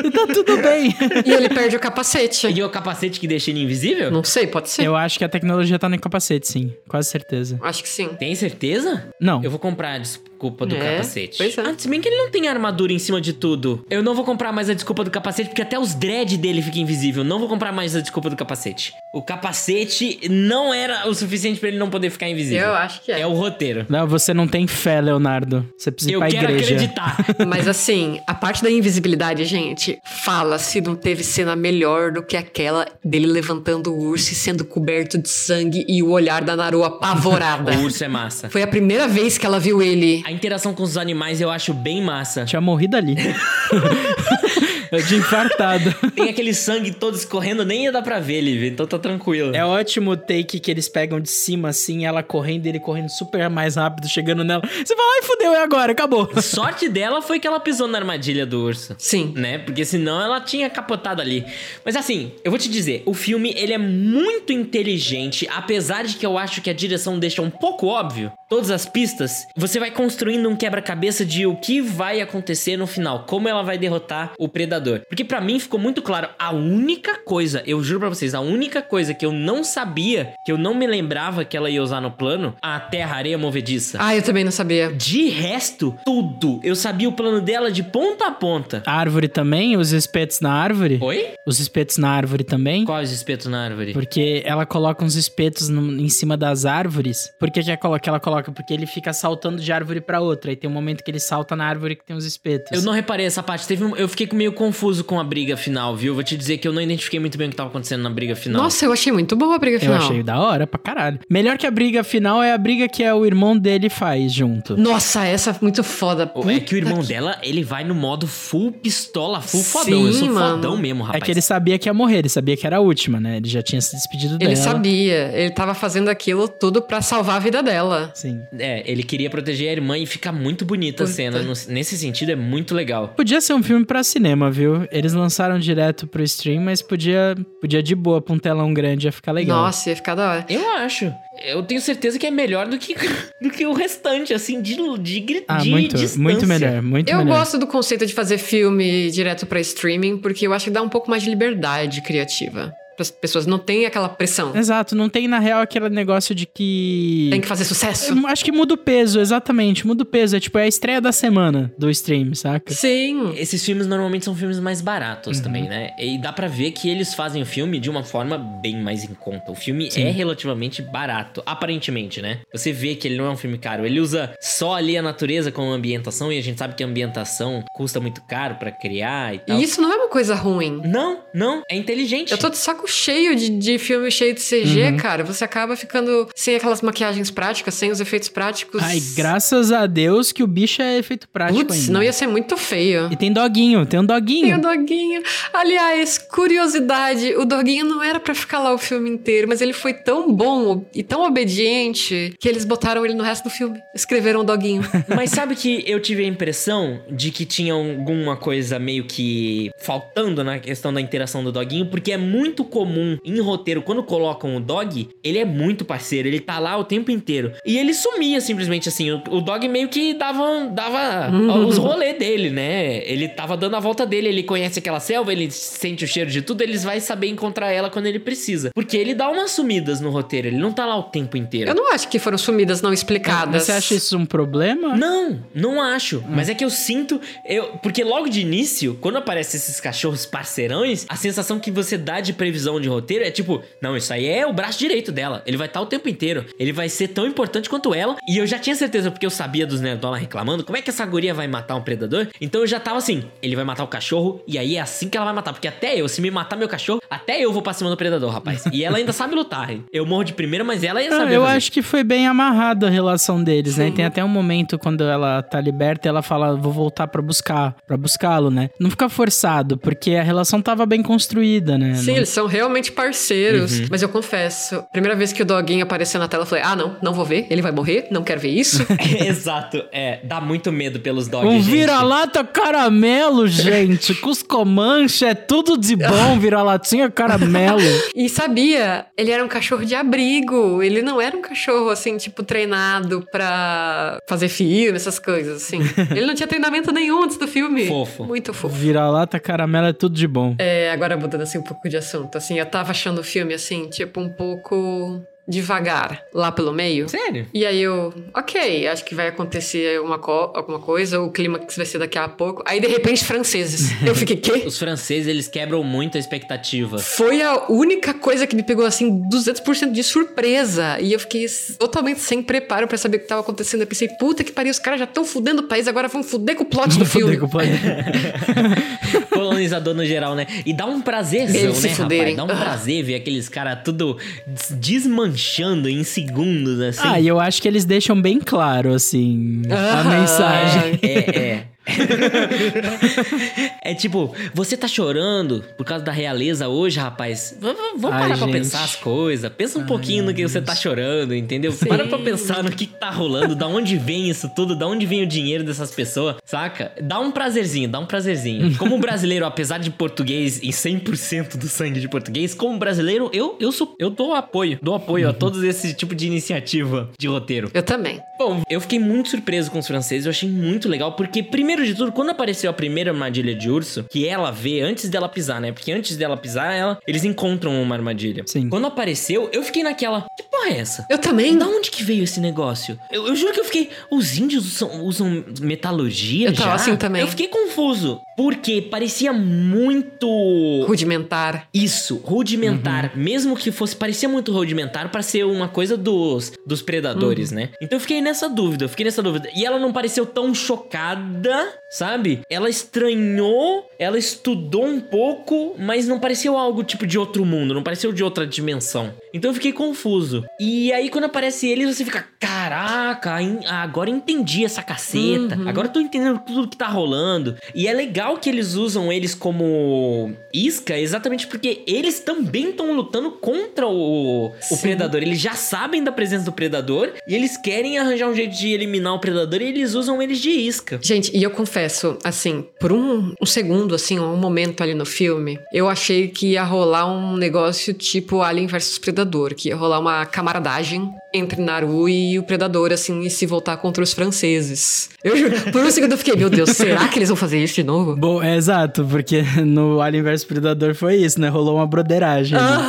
e tá tudo bem.
E ele perde o capacete.
E o capacete que deixa ele invisível?
Não sei, pode ser.
Eu acho que a tecnologia tá no capacete, sim. Quase certeza.
Acho que sim.
Tem certeza?
Não.
Eu vou comprar a desculpa do
É,
capacete.
pois é.
Ah, se bem que ele não tem armadura em cima de tudo. Eu não vou comprar mais a desculpa do capacete, porque até os dread dele fica invisível. Não vou comprar mais a desculpa do capacete. O capacete não era o suficiente pra ele não poder ficar invisível.
Eu acho que é.
É o roteiro.
Léo, você não tem fé, Leonardo. Você precisa ir
Eu
pra
quero
igreja.
acreditar.
Mas assim, a parte da invisibilidade, gente, fala se não teve cena melhor do que aquela dele levantando o urso e sendo coberto de sangue e o olhar da Naru apavorada.
o urso é massa.
Foi a primeira vez que ela viu ele.
A interação com os animais eu acho bem massa.
Tinha morrido ali. Eu tinha infartado.
Tem aquele sangue todo escorrendo, nem ia dar pra ver ele, então tá tranquilo.
É ótimo o take que eles pegam de cima, assim, ela correndo, ele correndo super mais rápido, chegando nela. Você fala, ai, fudeu, é agora, acabou.
Sorte dela foi que ela pisou na armadilha do urso.
Sim.
Né? Porque senão ela tinha capotado ali. Mas assim, eu vou te dizer, o filme ele é muito inteligente, apesar de que eu acho que a direção deixa um pouco óbvio todas as pistas. Você vai construindo um quebra-cabeça de o que vai acontecer no final, como ela vai derrotar o predador. Porque para mim ficou muito claro, a única coisa, eu juro para vocês, a única coisa que eu não sabia, que eu não me lembrava que ela ia usar no plano, a terra areia movediça.
Ah, eu também não sabia.
De resto, tudo. Eu sabia o plano dela de ponta a ponta.
A árvore também, os espetos na árvore.
Oi?
Os espetos na árvore também.
Quais espetos na árvore?
Porque ela coloca uns espetos no- em cima das árvores. Por que, que, ela coloca- que ela coloca? Porque ele fica saltando de árvore pra outra. E tem um momento que ele salta na árvore que tem os espetos.
Eu não reparei essa parte. Teve um- eu fiquei meio confuso com a briga final, viu? Vou te dizer que eu não identifiquei muito bem o que tava acontecendo na briga final.
Nossa, eu achei muito boa a briga
Eu
final.
achei da hora pra caralho. Melhor que a briga final é a briga que é o irmão dele faz junto.
Nossa, essa é muito foda.
Pô, É que o irmão
Puta
dela, ele vai no modo full pistola, full
Sim,
fodão. Eu sou
mano.
fodão mesmo,
É
rapaz.
que ele sabia que ia morrer, ele sabia que era a última, né? Ele já tinha se despedido
Ele
dela.
sabia, ele tava fazendo aquilo tudo pra salvar a vida dela.
Sim.
É, ele queria proteger a irmã e fica muito bonita a cena. No- nesse sentido, é muito legal.
Podia ser um filme pra cinema, viu? Eles lançaram direto pro stream, mas podia, podia de boa pra um telão grande, ia ficar legal.
Nossa, ia ficar da hora.
Eu acho. Eu tenho certeza que é melhor do que, do que o restante, assim, de, de, gri-
Ah,
de
muito,
distância.
muito melhor, muito
Eu
melhor.
gosto do conceito de fazer filme direto pra streaming, porque eu acho que dá um pouco mais de liberdade criativa. Para as pessoas não tem aquela pressão.
Exato, não tem na real aquele negócio de que.
Tem que fazer sucesso.
Eu Acho que muda o peso, exatamente. Muda o peso. É tipo, é a estreia da semana do stream, saca?
Sim.
Esses filmes normalmente são filmes mais baratos
Uhum.
também, né? E dá pra ver que eles fazem o filme de uma forma bem mais em conta. O filme
Sim.
é relativamente barato, aparentemente, né? Você vê que ele não é um filme caro. Ele usa só ali a natureza como ambientação e a gente sabe que a ambientação custa muito caro pra criar e tal.
E isso não é uma coisa ruim.
Não, não, é inteligente.
Eu tô de saco cheio de, de filme cheio de CG,
Uhum.
cara. Você acaba ficando sem aquelas maquiagens práticas, sem os efeitos práticos.
Ai, graças a Deus que o bicho é efeito prático
Putz,
ainda.
não ia ser muito feio.
E tem doguinho, tem um doguinho.
Tem o doguinho. Aliás, curiosidade, o doguinho não era pra ficar lá o filme inteiro, mas ele foi tão bom e tão obediente que eles botaram ele no resto do filme. Escreveram o doguinho.
Mas sabe que eu tive a impressão de que tinha alguma coisa meio que faltando na questão da interação do doguinho, porque é muito comum em roteiro, quando colocam o dog, ele é muito parceiro, ele tá lá o tempo inteiro. E ele sumia simplesmente assim. O, o dog meio que dava, dava os rolês dele, né? Ele tava dando a volta dele, ele conhece aquela selva, ele sente o cheiro de tudo, ele vai saber encontrar ela quando ele precisa. Porque ele dá umas sumidas no roteiro, ele não tá lá o tempo inteiro.
Eu não acho que foram sumidas não explicadas.
Mas você acha isso um problema?
Não, não acho. Mas é que eu sinto. Eu, porque logo de início, quando aparecem esses cachorros parceirões, a sensação que você dá de previsão de roteiro é tipo: não, isso aí é o braço direito dela. Ele vai estar o tempo inteiro. Ele vai ser tão importante quanto ela. E eu já tinha certeza, porque eu sabia dos Nerdola reclamando: como é que essa guria vai matar um predador? Então eu já tava assim: ele vai matar o cachorro, e aí é assim que ela vai matar. Porque até eu, se me matar meu cachorro, até eu vou pra cima do predador, rapaz. E ela ainda sabe lutar. hein? Eu morro de primeira, mas ela ia
Não,
saber.
eu
fazer.
acho que foi bem amarrado a relação deles, né? Tem até um momento quando ela tá liberta, ela fala, vou voltar pra buscar, para buscá-lo, né? Não fica forçado, porque a relação tava bem construída, né?
Sim,
Não-
eles são realmente parceiros.
Uhum.
Mas eu confesso, primeira vez que o doguinho apareceu na tela, eu falei: ah, não, não vou ver, ele vai morrer, não quero ver isso.
Exato, é. Dá muito medo pelos dogs.
Um vira-lata caramelo, gente. Cuscomancha, é tudo de bom, vira-latinha caramelo.
e sabia, ele era um cachorro de abrigo. Ele não era um cachorro, assim, tipo, treinado pra fazer filme, essas coisas, assim. ele não tinha treinamento nenhum antes do filme.
Fofo.
Muito fofo.
Vira-lata caramelo é tudo de bom.
É, agora mudando assim um pouco de assunto, assim, eu tava achando o filme assim, tipo, um pouco devagar lá pelo meio.
Sério?
E aí eu, ok, acho que vai acontecer uma co- alguma coisa, o clímax vai ser daqui a pouco. Aí de repente, franceses. Eu fiquei, quê?
Os franceses, eles quebram muito a expectativa.
Foi a única coisa que me pegou assim 200% de surpresa. E eu fiquei totalmente sem preparo pra saber o que tava acontecendo. Eu pensei, puta que pariu, os caras já estão fudendo o país, agora vão fuder com o plot do filme.
Com o.
Colonizador no geral, né? E dá um prazerzão,
Eles se
né,
fuderem.
rapaz? Dá um prazer ver aqueles caras tudo des- desmanchando desmanchando em segundos, assim.
Ah, e eu acho que eles deixam bem claro, assim, a mensagem.
É, é. é tipo, você tá chorando por causa da realeza hoje, rapaz. V- Vamos
Ai,
parar pra
gente.
pensar as coisas. Pensa um pouquinho no que você tá chorando, entendeu?
Sim.
Para pra pensar no que que tá rolando, da onde vem isso tudo, da onde vem o dinheiro dessas pessoas, saca? Dá um prazerzinho, dá um prazerzinho. Como brasileiro, apesar de português e 100% do sangue de português, como brasileiro, eu eu sou, eu dou apoio, dou apoio a todos esse tipo de iniciativa de roteiro.
Eu também.
Bom, eu fiquei muito surpreso com os franceses, eu achei muito legal, porque, primeiro de tudo, quando apareceu a primeira armadilha de urso, que ela vê antes dela pisar, né? Porque antes dela pisar, ela, eles encontram uma armadilha.
Sim.
Quando apareceu, eu fiquei naquela. Que porra é essa?
Eu também.
Da onde que veio esse negócio? Eu, eu juro que eu fiquei. Os índios usam, usam metalurgia
Eu
já?
assim também.
Eu fiquei confuso. Porque parecia muito.
Rudimentar.
Isso, rudimentar. Mesmo que fosse, parecia muito rudimentar pra ser uma coisa dos, dos predadores, né? Então eu fiquei nessa dúvida, eu fiquei nessa dúvida. E ela não pareceu tão chocada, sabe? Ela estranhou, ela estudou um pouco, mas não pareceu algo tipo de outro mundo, não pareceu de outra dimensão. Então eu fiquei confuso. E aí quando aparece eles, você fica, caraca, agora entendi essa caceta. Agora eu tô entendendo tudo que tá rolando. E é legal que eles usam eles como isca, exatamente porque eles também estão lutando contra o, o predador. Eles já sabem da presença do predador e eles querem arranjar um jeito de eliminar o predador e eles usam eles de isca.
Gente, e eu confesso, assim, por um, um segundo, assim, um momento ali no filme, eu achei que ia rolar um negócio tipo Alien versus Predador, que ia rolar uma camaradagem entre Naru e o Predador, assim, e se voltar contra os franceses. Eu juro, por um segundo eu fiquei, meu Deus, será que eles vão fazer isso de novo?
Bom, é exato, porque no Alien vs Predador foi isso, né? Rolou uma broderagem. ali.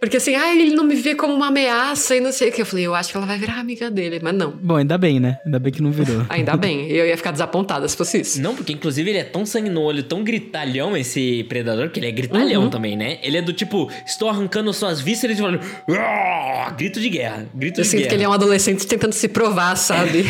Porque assim, ah, ele não me vê como uma ameaça e não sei o que. Eu falei, eu acho que ela vai virar amiga dele, mas não.
Bom, ainda bem, né? Ainda bem que não virou.
Ainda bem, eu ia ficar desapontada se fosse isso.
Não, porque inclusive ele é tão sangue no olho, tão gritalhão esse predador, que ele é gritalhão
Uhum.
também, né? Ele é do tipo, estou arrancando suas vísceras e falando. "Ah!" Grito de guerra. Grito
Eu
de
sinto
guerra.
que ele é um adolescente tentando se provar, sabe?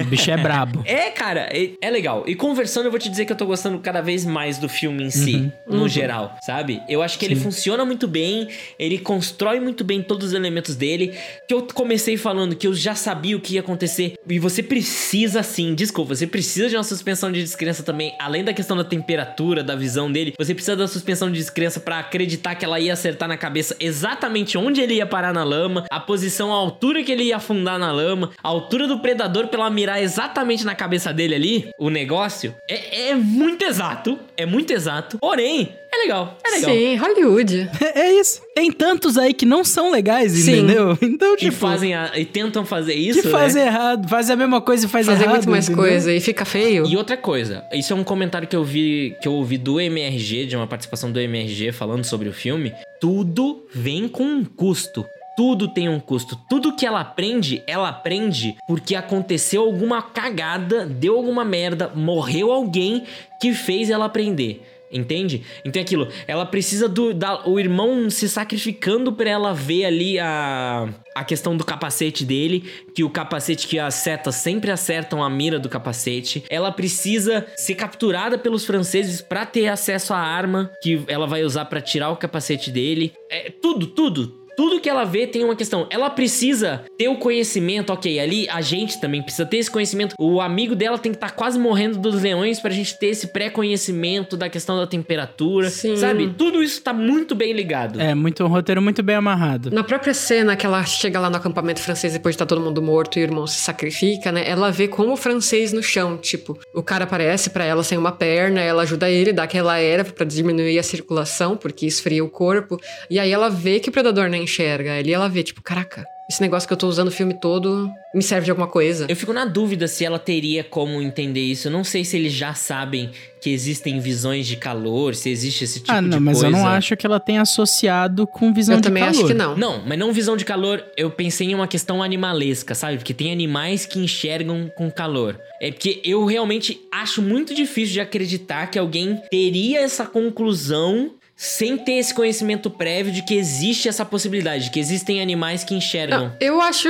O bicho é brabo.
É, cara, é, é legal. E conversando, eu vou te dizer que eu tô gostando cada vez mais do filme em si, no geral, sabe? Eu acho que ele funciona muito bem, ele constrói muito bem todos os elementos dele. Que eu comecei falando que eu já sabia o que ia acontecer. E você precisa, sim, desculpa, você precisa de uma suspensão de descrença também, além da questão da temperatura, da visão dele. Você precisa da suspensão de descrença pra acreditar que ela ia acertar na cabeça exatamente onde ele ia parar na lama, a posição, a altura que ele ia afundar na lama, a altura do predador pra ela mirar exatamente na cabeça dele ali, o negócio. É, é muito exato, é muito exato. Porém, é legal, é legal.
Sim, Hollywood.
É, é isso. Tem tantos aí que não são legais,
Sim.
entendeu? Então,
E
tipo,
fazem a- e tentam fazer isso,
que faz
né?
errado, faz a mesma coisa e faz
Fazer
errado.
muito mais
entendeu?
coisa e fica feio.
E outra coisa, isso é um comentário que eu vi que eu ouvi do MRG, de uma participação do MRG falando sobre o filme. Tudo vem com um custo. Tudo tem um custo. Tudo que ela aprende, ela aprende porque aconteceu alguma cagada, deu alguma merda, morreu alguém que fez ela aprender. Entende? Então é aquilo, ela precisa do da, o irmão se sacrificando pra ela ver ali a, a questão do capacete dele, que o capacete que as setas sempre acertam a mira do capacete. Ela precisa ser capturada pelos franceses pra ter acesso à arma que ela vai usar pra tirar o capacete dele. É tudo, tudo. Tudo que ela vê tem uma questão. Ela precisa ter o conhecimento, ok. Ali a gente também precisa ter esse conhecimento. O amigo dela tem que estar quase morrendo dos leões pra gente ter esse pré-conhecimento da questão da temperatura.
Sim.
Sabe? Tudo isso tá muito bem ligado.
É, muito, um roteiro muito bem amarrado.
Na própria cena que ela chega lá no acampamento francês depois de estar todo mundo morto e o irmão se sacrifica, né? Ela vê como o francês no chão, tipo, o cara aparece pra ela sem uma perna, ela ajuda ele, dá aquela erva pra diminuir a circulação, porque esfria o corpo, e aí ela vê que o predador não enxerga, ali ela vê, tipo, caraca, esse negócio que eu tô usando o filme todo me serve de alguma coisa.
Eu fico na dúvida se ela teria como entender isso. Eu não sei se eles já sabem que existem visões de calor, se existe esse tipo
ah,
de
não, mas
coisa.
eu não acho que ela tenha associado com visão
Eu
de
também
calor.
acho que não.
Não, mas não visão de calor, eu pensei em uma questão animalesca, sabe? Porque tem animais que enxergam com calor. É porque eu realmente acho muito difícil de acreditar que alguém teria essa conclusão sem ter esse conhecimento prévio de que existe essa possibilidade, de que existem animais que enxergam.
Não, eu acho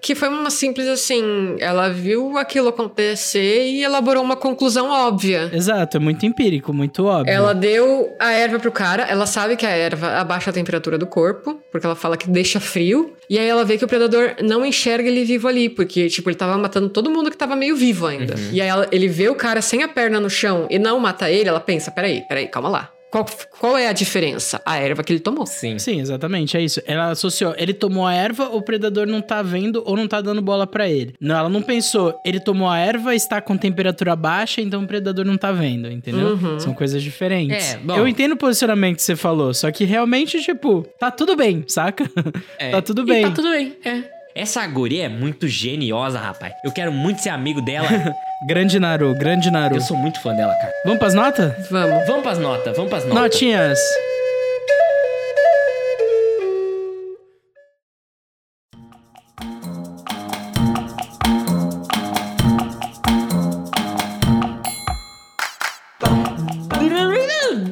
que foi uma simples assim. Ela viu aquilo acontecer e elaborou uma conclusão óbvia.
Exato, é muito empírico, muito óbvio.
Ela deu a erva pro cara, ela sabe que a erva abaixa a temperatura do corpo, porque ela fala que deixa frio. E aí ela vê que o predador não enxerga ele vivo ali, porque, tipo, ele tava matando todo mundo que tava meio vivo ainda. E aí ela- ele vê o cara sem a perna no chão e não mata ele, ela pensa: peraí, peraí, calma lá. Qual, qual é a diferença? A erva que ele tomou.
Sim.
Sim, exatamente, é isso. Ela associou, ele tomou a erva, o predador não tá vendo ou não tá dando bola pra ele. Não, ela não pensou, ele tomou a erva, está com temperatura baixa, então o predador não tá vendo, entendeu? São coisas diferentes.
É, bom.
Eu entendo o posicionamento que você falou, só que realmente, tipo, tá tudo bem, saca?
É.
tá tudo
E
bem.
tá tudo bem, é. Essa guria é muito geniosa, rapaz. Eu quero muito ser amigo dela.
Grande Naru, grande Naru.
Eu sou muito fã dela, cara.
Vamos pras notas?
Vamos.
Vamos pras notas, vamos pras notas.
Notinhas.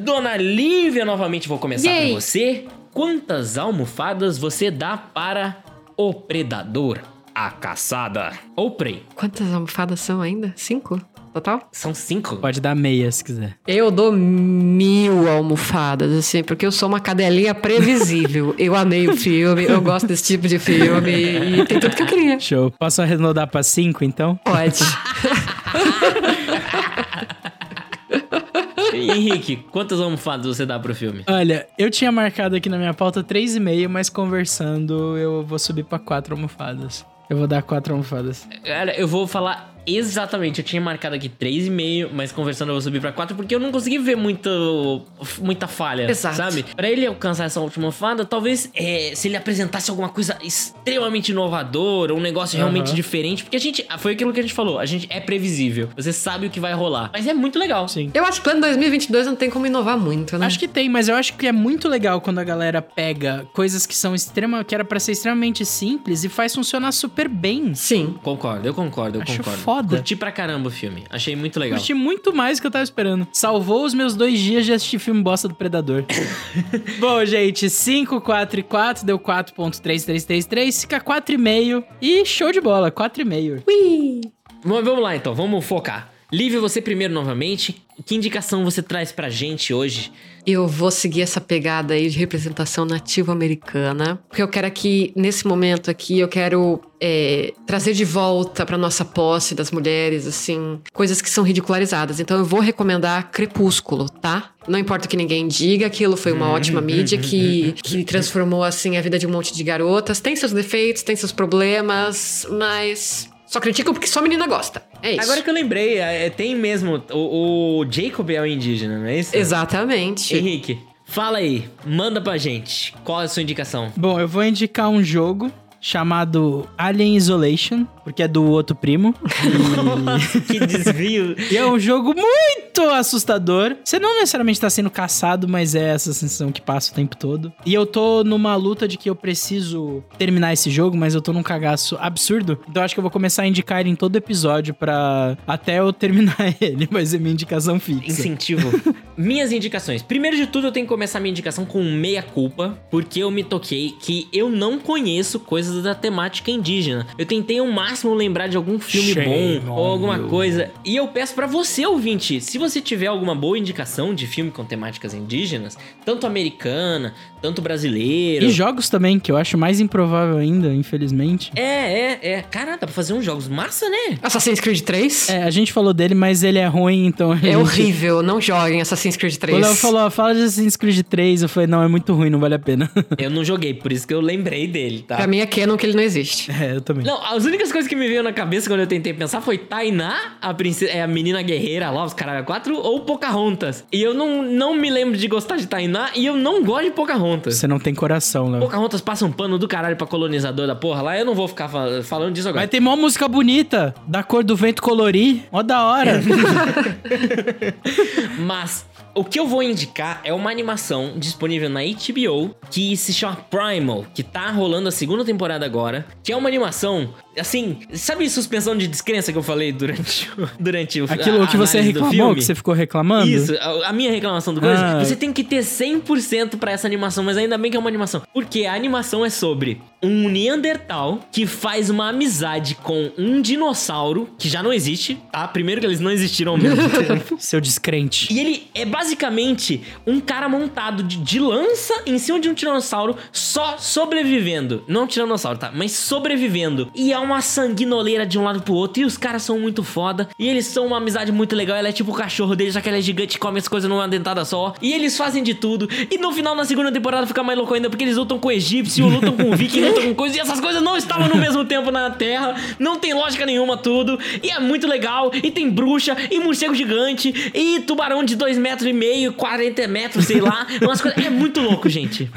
Dona Lívia, novamente vou começar
Yay.
com você. Quantas almofadas você dá para o predador, a caçada? Ou prey?
Quantas almofadas são ainda? Cinco? Total?
São cinco.
Pode dar meia se quiser.
Eu dou mil almofadas, assim, porque eu sou uma cadelinha previsível. eu amei o filme, eu gosto desse tipo de filme e tem tudo que eu queria.
Show. Posso arredondar pra cinco, então?
Pode.
Henrique, quantas almofadas você dá pro filme?
Olha, eu tinha marcado aqui na minha pauta 3,5, mas conversando eu vou subir pra quatro almofadas. Eu vou dar quatro almofadas.
Cara, eu vou falar exatamente. Eu tinha marcado aqui 3,5, mas conversando eu vou subir pra 4 porque eu não consegui ver muito, muita falha.
Exato.
Sabe? Pra ele alcançar essa última fada, talvez é, se ele apresentasse alguma coisa extremamente inovadora, um negócio realmente
Aham.
diferente. Porque a gente. Foi aquilo que a gente falou. A gente é previsível. Você sabe o que vai rolar. Mas é muito legal.
Sim.
Eu acho que plano 2022 não tem como inovar muito, né?
Acho que tem, mas eu acho que é muito legal quando a galera pega coisas que são extrema, que era pra ser extremamente simples e faz funcionar super bem.
Sim.
Concordo, eu concordo, eu
Acho
concordo.
foda.
Curti pra caramba o filme. Achei muito legal.
Curti muito mais do que eu tava esperando. Salvou os meus dois dias de assistir filme bosta do Predador. Bom, gente, 5, 4 e 4, deu 4.3333, fica 4,5 e show de bola, 4,5.
Ui.
Vamos lá então, vamos focar. Lívia, você primeiro novamente. Que indicação você traz pra gente hoje?
Eu vou seguir essa pegada aí de representação nativa americana, porque eu quero aqui, nesse momento aqui, eu quero é, trazer de volta pra nossa posse das mulheres, assim, coisas que são ridicularizadas. Então eu vou recomendar Crepúsculo, tá? Não importa o que ninguém diga, aquilo foi uma ótima mídia que, que transformou, assim, a vida de um monte de garotas. Tem seus defeitos, tem seus problemas, mas... Só criticam porque só menina gosta. É isso.
Agora que eu lembrei, é, tem mesmo. O, o Jacob é o indígena, não é isso?
Exatamente.
Henrique, fala aí, manda pra gente. Qual é a sua indicação?
Bom, eu vou indicar um jogo chamado Alien Isolation, porque é do outro primo.
que desvio.
E é um jogo muito assustador. Você não necessariamente tá sendo caçado, mas é essa sensação que passa o tempo todo. E eu tô numa luta de que eu preciso terminar esse jogo, mas eu tô num cagaço absurdo. Então eu acho que eu vou começar a indicar ele em todo episódio pra até eu terminar ele. Vai ser minha indicação fixa.
Incentivo. Minhas indicações. Primeiro de tudo, eu tenho que começar minha indicação com meia-culpa, porque eu me toquei que eu não conheço coisas da temática indígena. Eu tentei ao máximo lembrar de algum filme
Shame
bom ou alguma
you.
coisa. E eu peço pra você, ouvinte, se você tiver alguma boa indicação de filme com temáticas indígenas, tanto americana, tanto brasileiro.
E jogos também, que eu acho mais improvável ainda, infelizmente.
É, é, é. Cara, dá pra fazer uns jogos massa, né?
Assassin's Creed 3?
É, a gente falou dele, mas ele é ruim, então.
É
gente-
horrível, não joguem Assassin's Creed 3.
O Léo falou, fala de Assassin's Creed 3. Eu falei, não, é muito ruim, não vale a pena.
Eu não joguei, por isso que eu lembrei dele, tá?
Pra mim é canon que ele não existe.
é, eu também.
Não, as únicas coisas que me veio na cabeça quando eu tentei pensar foi Tainá, a, princesa, é a menina guerreira lá, os caras quatro, ou Pocahontas. E eu não, não me lembro de gostar de Tainá e eu não gosto de Pocahontas.
Você não tem coração, Léo.
Pocahontas passa um pano do caralho pra colonizador da porra lá, eu não vou ficar fa- falando disso agora.
Vai ter mó música bonita, da cor do vento colorir. Ó da hora.
Mas o que eu vou indicar é uma animação disponível na HBO que se chama Primal, que tá rolando a segunda temporada agora, que é uma animação assim, sabe suspensão de descrença que eu falei durante, durante o
Aquilo
a
que você reclamou, que você ficou reclamando?
Isso, a, a minha reclamação do coisa,
Ah.
você tem que ter 100% pra essa animação, mas ainda bem que é uma animação. Porque a animação é sobre um Neandertal que faz uma amizade com um dinossauro que já não existe, tá? Primeiro que eles não existiram ao mesmo tempo.
Seu descrente.
E ele é basicamente um cara montado de, de lança em cima de um tiranossauro, só sobrevivendo. Não um tiranossauro, tá? Mas sobrevivendo. E é uma sanguinoleira de um lado pro outro. E os caras são muito foda. E eles são uma amizade muito legal. Ela é tipo o cachorro dele, já que ela é gigante e come as coisas numa dentada só. E eles fazem de tudo. E no final, na segunda temporada, fica mais louco ainda, porque eles lutam com o egípcio, lutam com o viking, com coisas. E essas coisas não estavam no mesmo tempo na Terra. Não tem lógica nenhuma tudo. E é muito legal. E tem bruxa, e morcego gigante, e tubarão de 2 metros e meio, 40 metros, sei lá. Umas coisas. É muito louco, gente.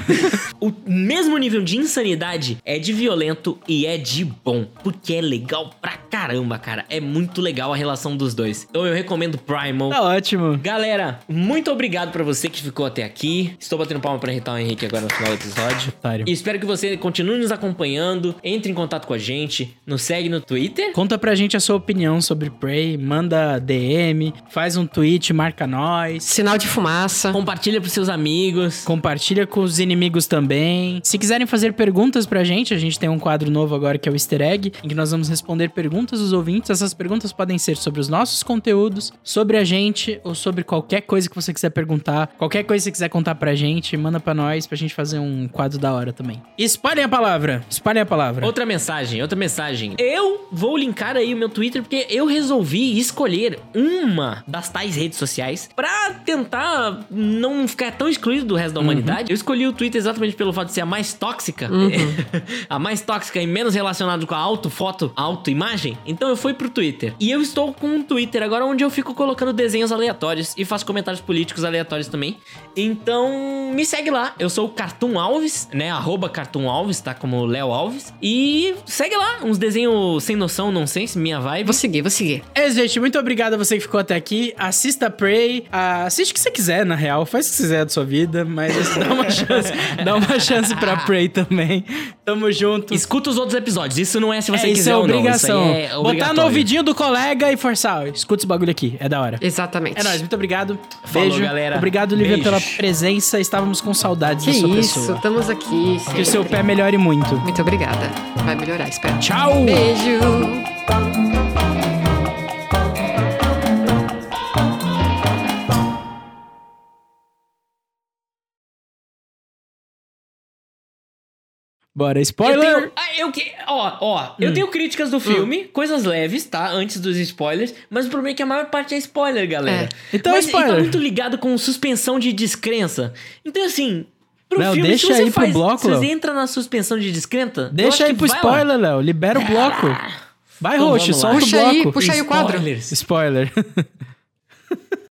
O mesmo nível de insanidade é de violento e é de bom. Porque é legal pra caramba, cara. É muito legal a relação dos dois. Então eu recomendo Primal.
Tá ótimo.
Galera, muito obrigado pra você que ficou até aqui. Estou batendo palma pra irritar o Henrique agora no final do episódio.
Otário.
E espero que você continue nos acompanhando, entre em contato com a gente, nos segue no Twitter.
Conta pra gente a sua opinião sobre Prey, manda DM, faz um tweet, marca nós.
Sinal de fumaça.
Compartilha pros seus amigos.
Compartilha com os inimigos também. Se quiserem fazer perguntas pra gente, a gente tem um quadro novo agora que é o Easter Egg, em que nós vamos responder perguntas dos ouvintes. Essas perguntas podem ser sobre os nossos conteúdos, sobre a gente ou sobre qualquer coisa que você quiser perguntar. Qualquer coisa que você quiser contar pra gente, manda pra nós pra gente fazer um quadro da hora também. Espalhem a palavra. Espalhem a palavra.
Outra mensagem, outra mensagem. Eu vou linkar aí o meu Twitter porque eu resolvi escolher uma das tais redes sociais pra tentar não ficar tão excluído do resto da humanidade. Eu escolhi o Twitter exatamente pelo fato de ser a mais tóxica. a mais tóxica e menos relacionado com a auto foto, auto imagem. Então eu fui pro Twitter. E eu estou com um Twitter agora onde eu fico colocando desenhos aleatórios e faço comentários políticos aleatórios também. Então me segue lá. Eu sou o Cartoon Alves, né? Arroba Cartoon Alves, tá? Como Léo Alves. E segue lá. Uns desenhos sem noção, não sei se minha vibe.
Vou seguir, vou seguir.
É, gente, muito obrigado a você que ficou até aqui. Assista Prey, ah, assiste o que você quiser, na real. Faz o que você quiser da sua vida, mas dá uma chance, dá uma chance pra Prey também. Tamo junto.
Escuta os outros episódios. Isso não é se você
é,
quiser
isso é
ou não.
obrigação.
Isso é
Botar no ouvidinho do colega e forçar. Escuta esse bagulho aqui, é da hora.
Exatamente.
É nóis, muito obrigado.
Falou,
Beijo.
galera.
Obrigado, Lívia,
Beijos.
pela presença. Estávamos com saudades
Que
da sua
isso,
pessoa.
estamos aqui.
Que o seu pé melhore muito.
Muito obrigada. Vai melhorar, espero.
Tchau!
Beijo.
Bora,
Eu
spoiler!
tenho, ah, eu que, ó, ó, eu tenho críticas do filme, coisas leves, tá? Antes dos spoilers, mas o problema é que a maior parte é spoiler, galera.
É.
Então é
mas, e
spoiler.
tá muito ligado com suspensão de descrença. Então, assim, pro
Léo,
filme,
deixa
se você
aí pro
faz,
bloco,
se você
Léo.
entra na suspensão de descrença,
Deixa aí
que
pro
lá.
spoiler, Léo. Libera o bloco. Vai,
Então
Roxo,
Puxa
o
aí,
bloco.
puxa aí o quadro.
Spoiler.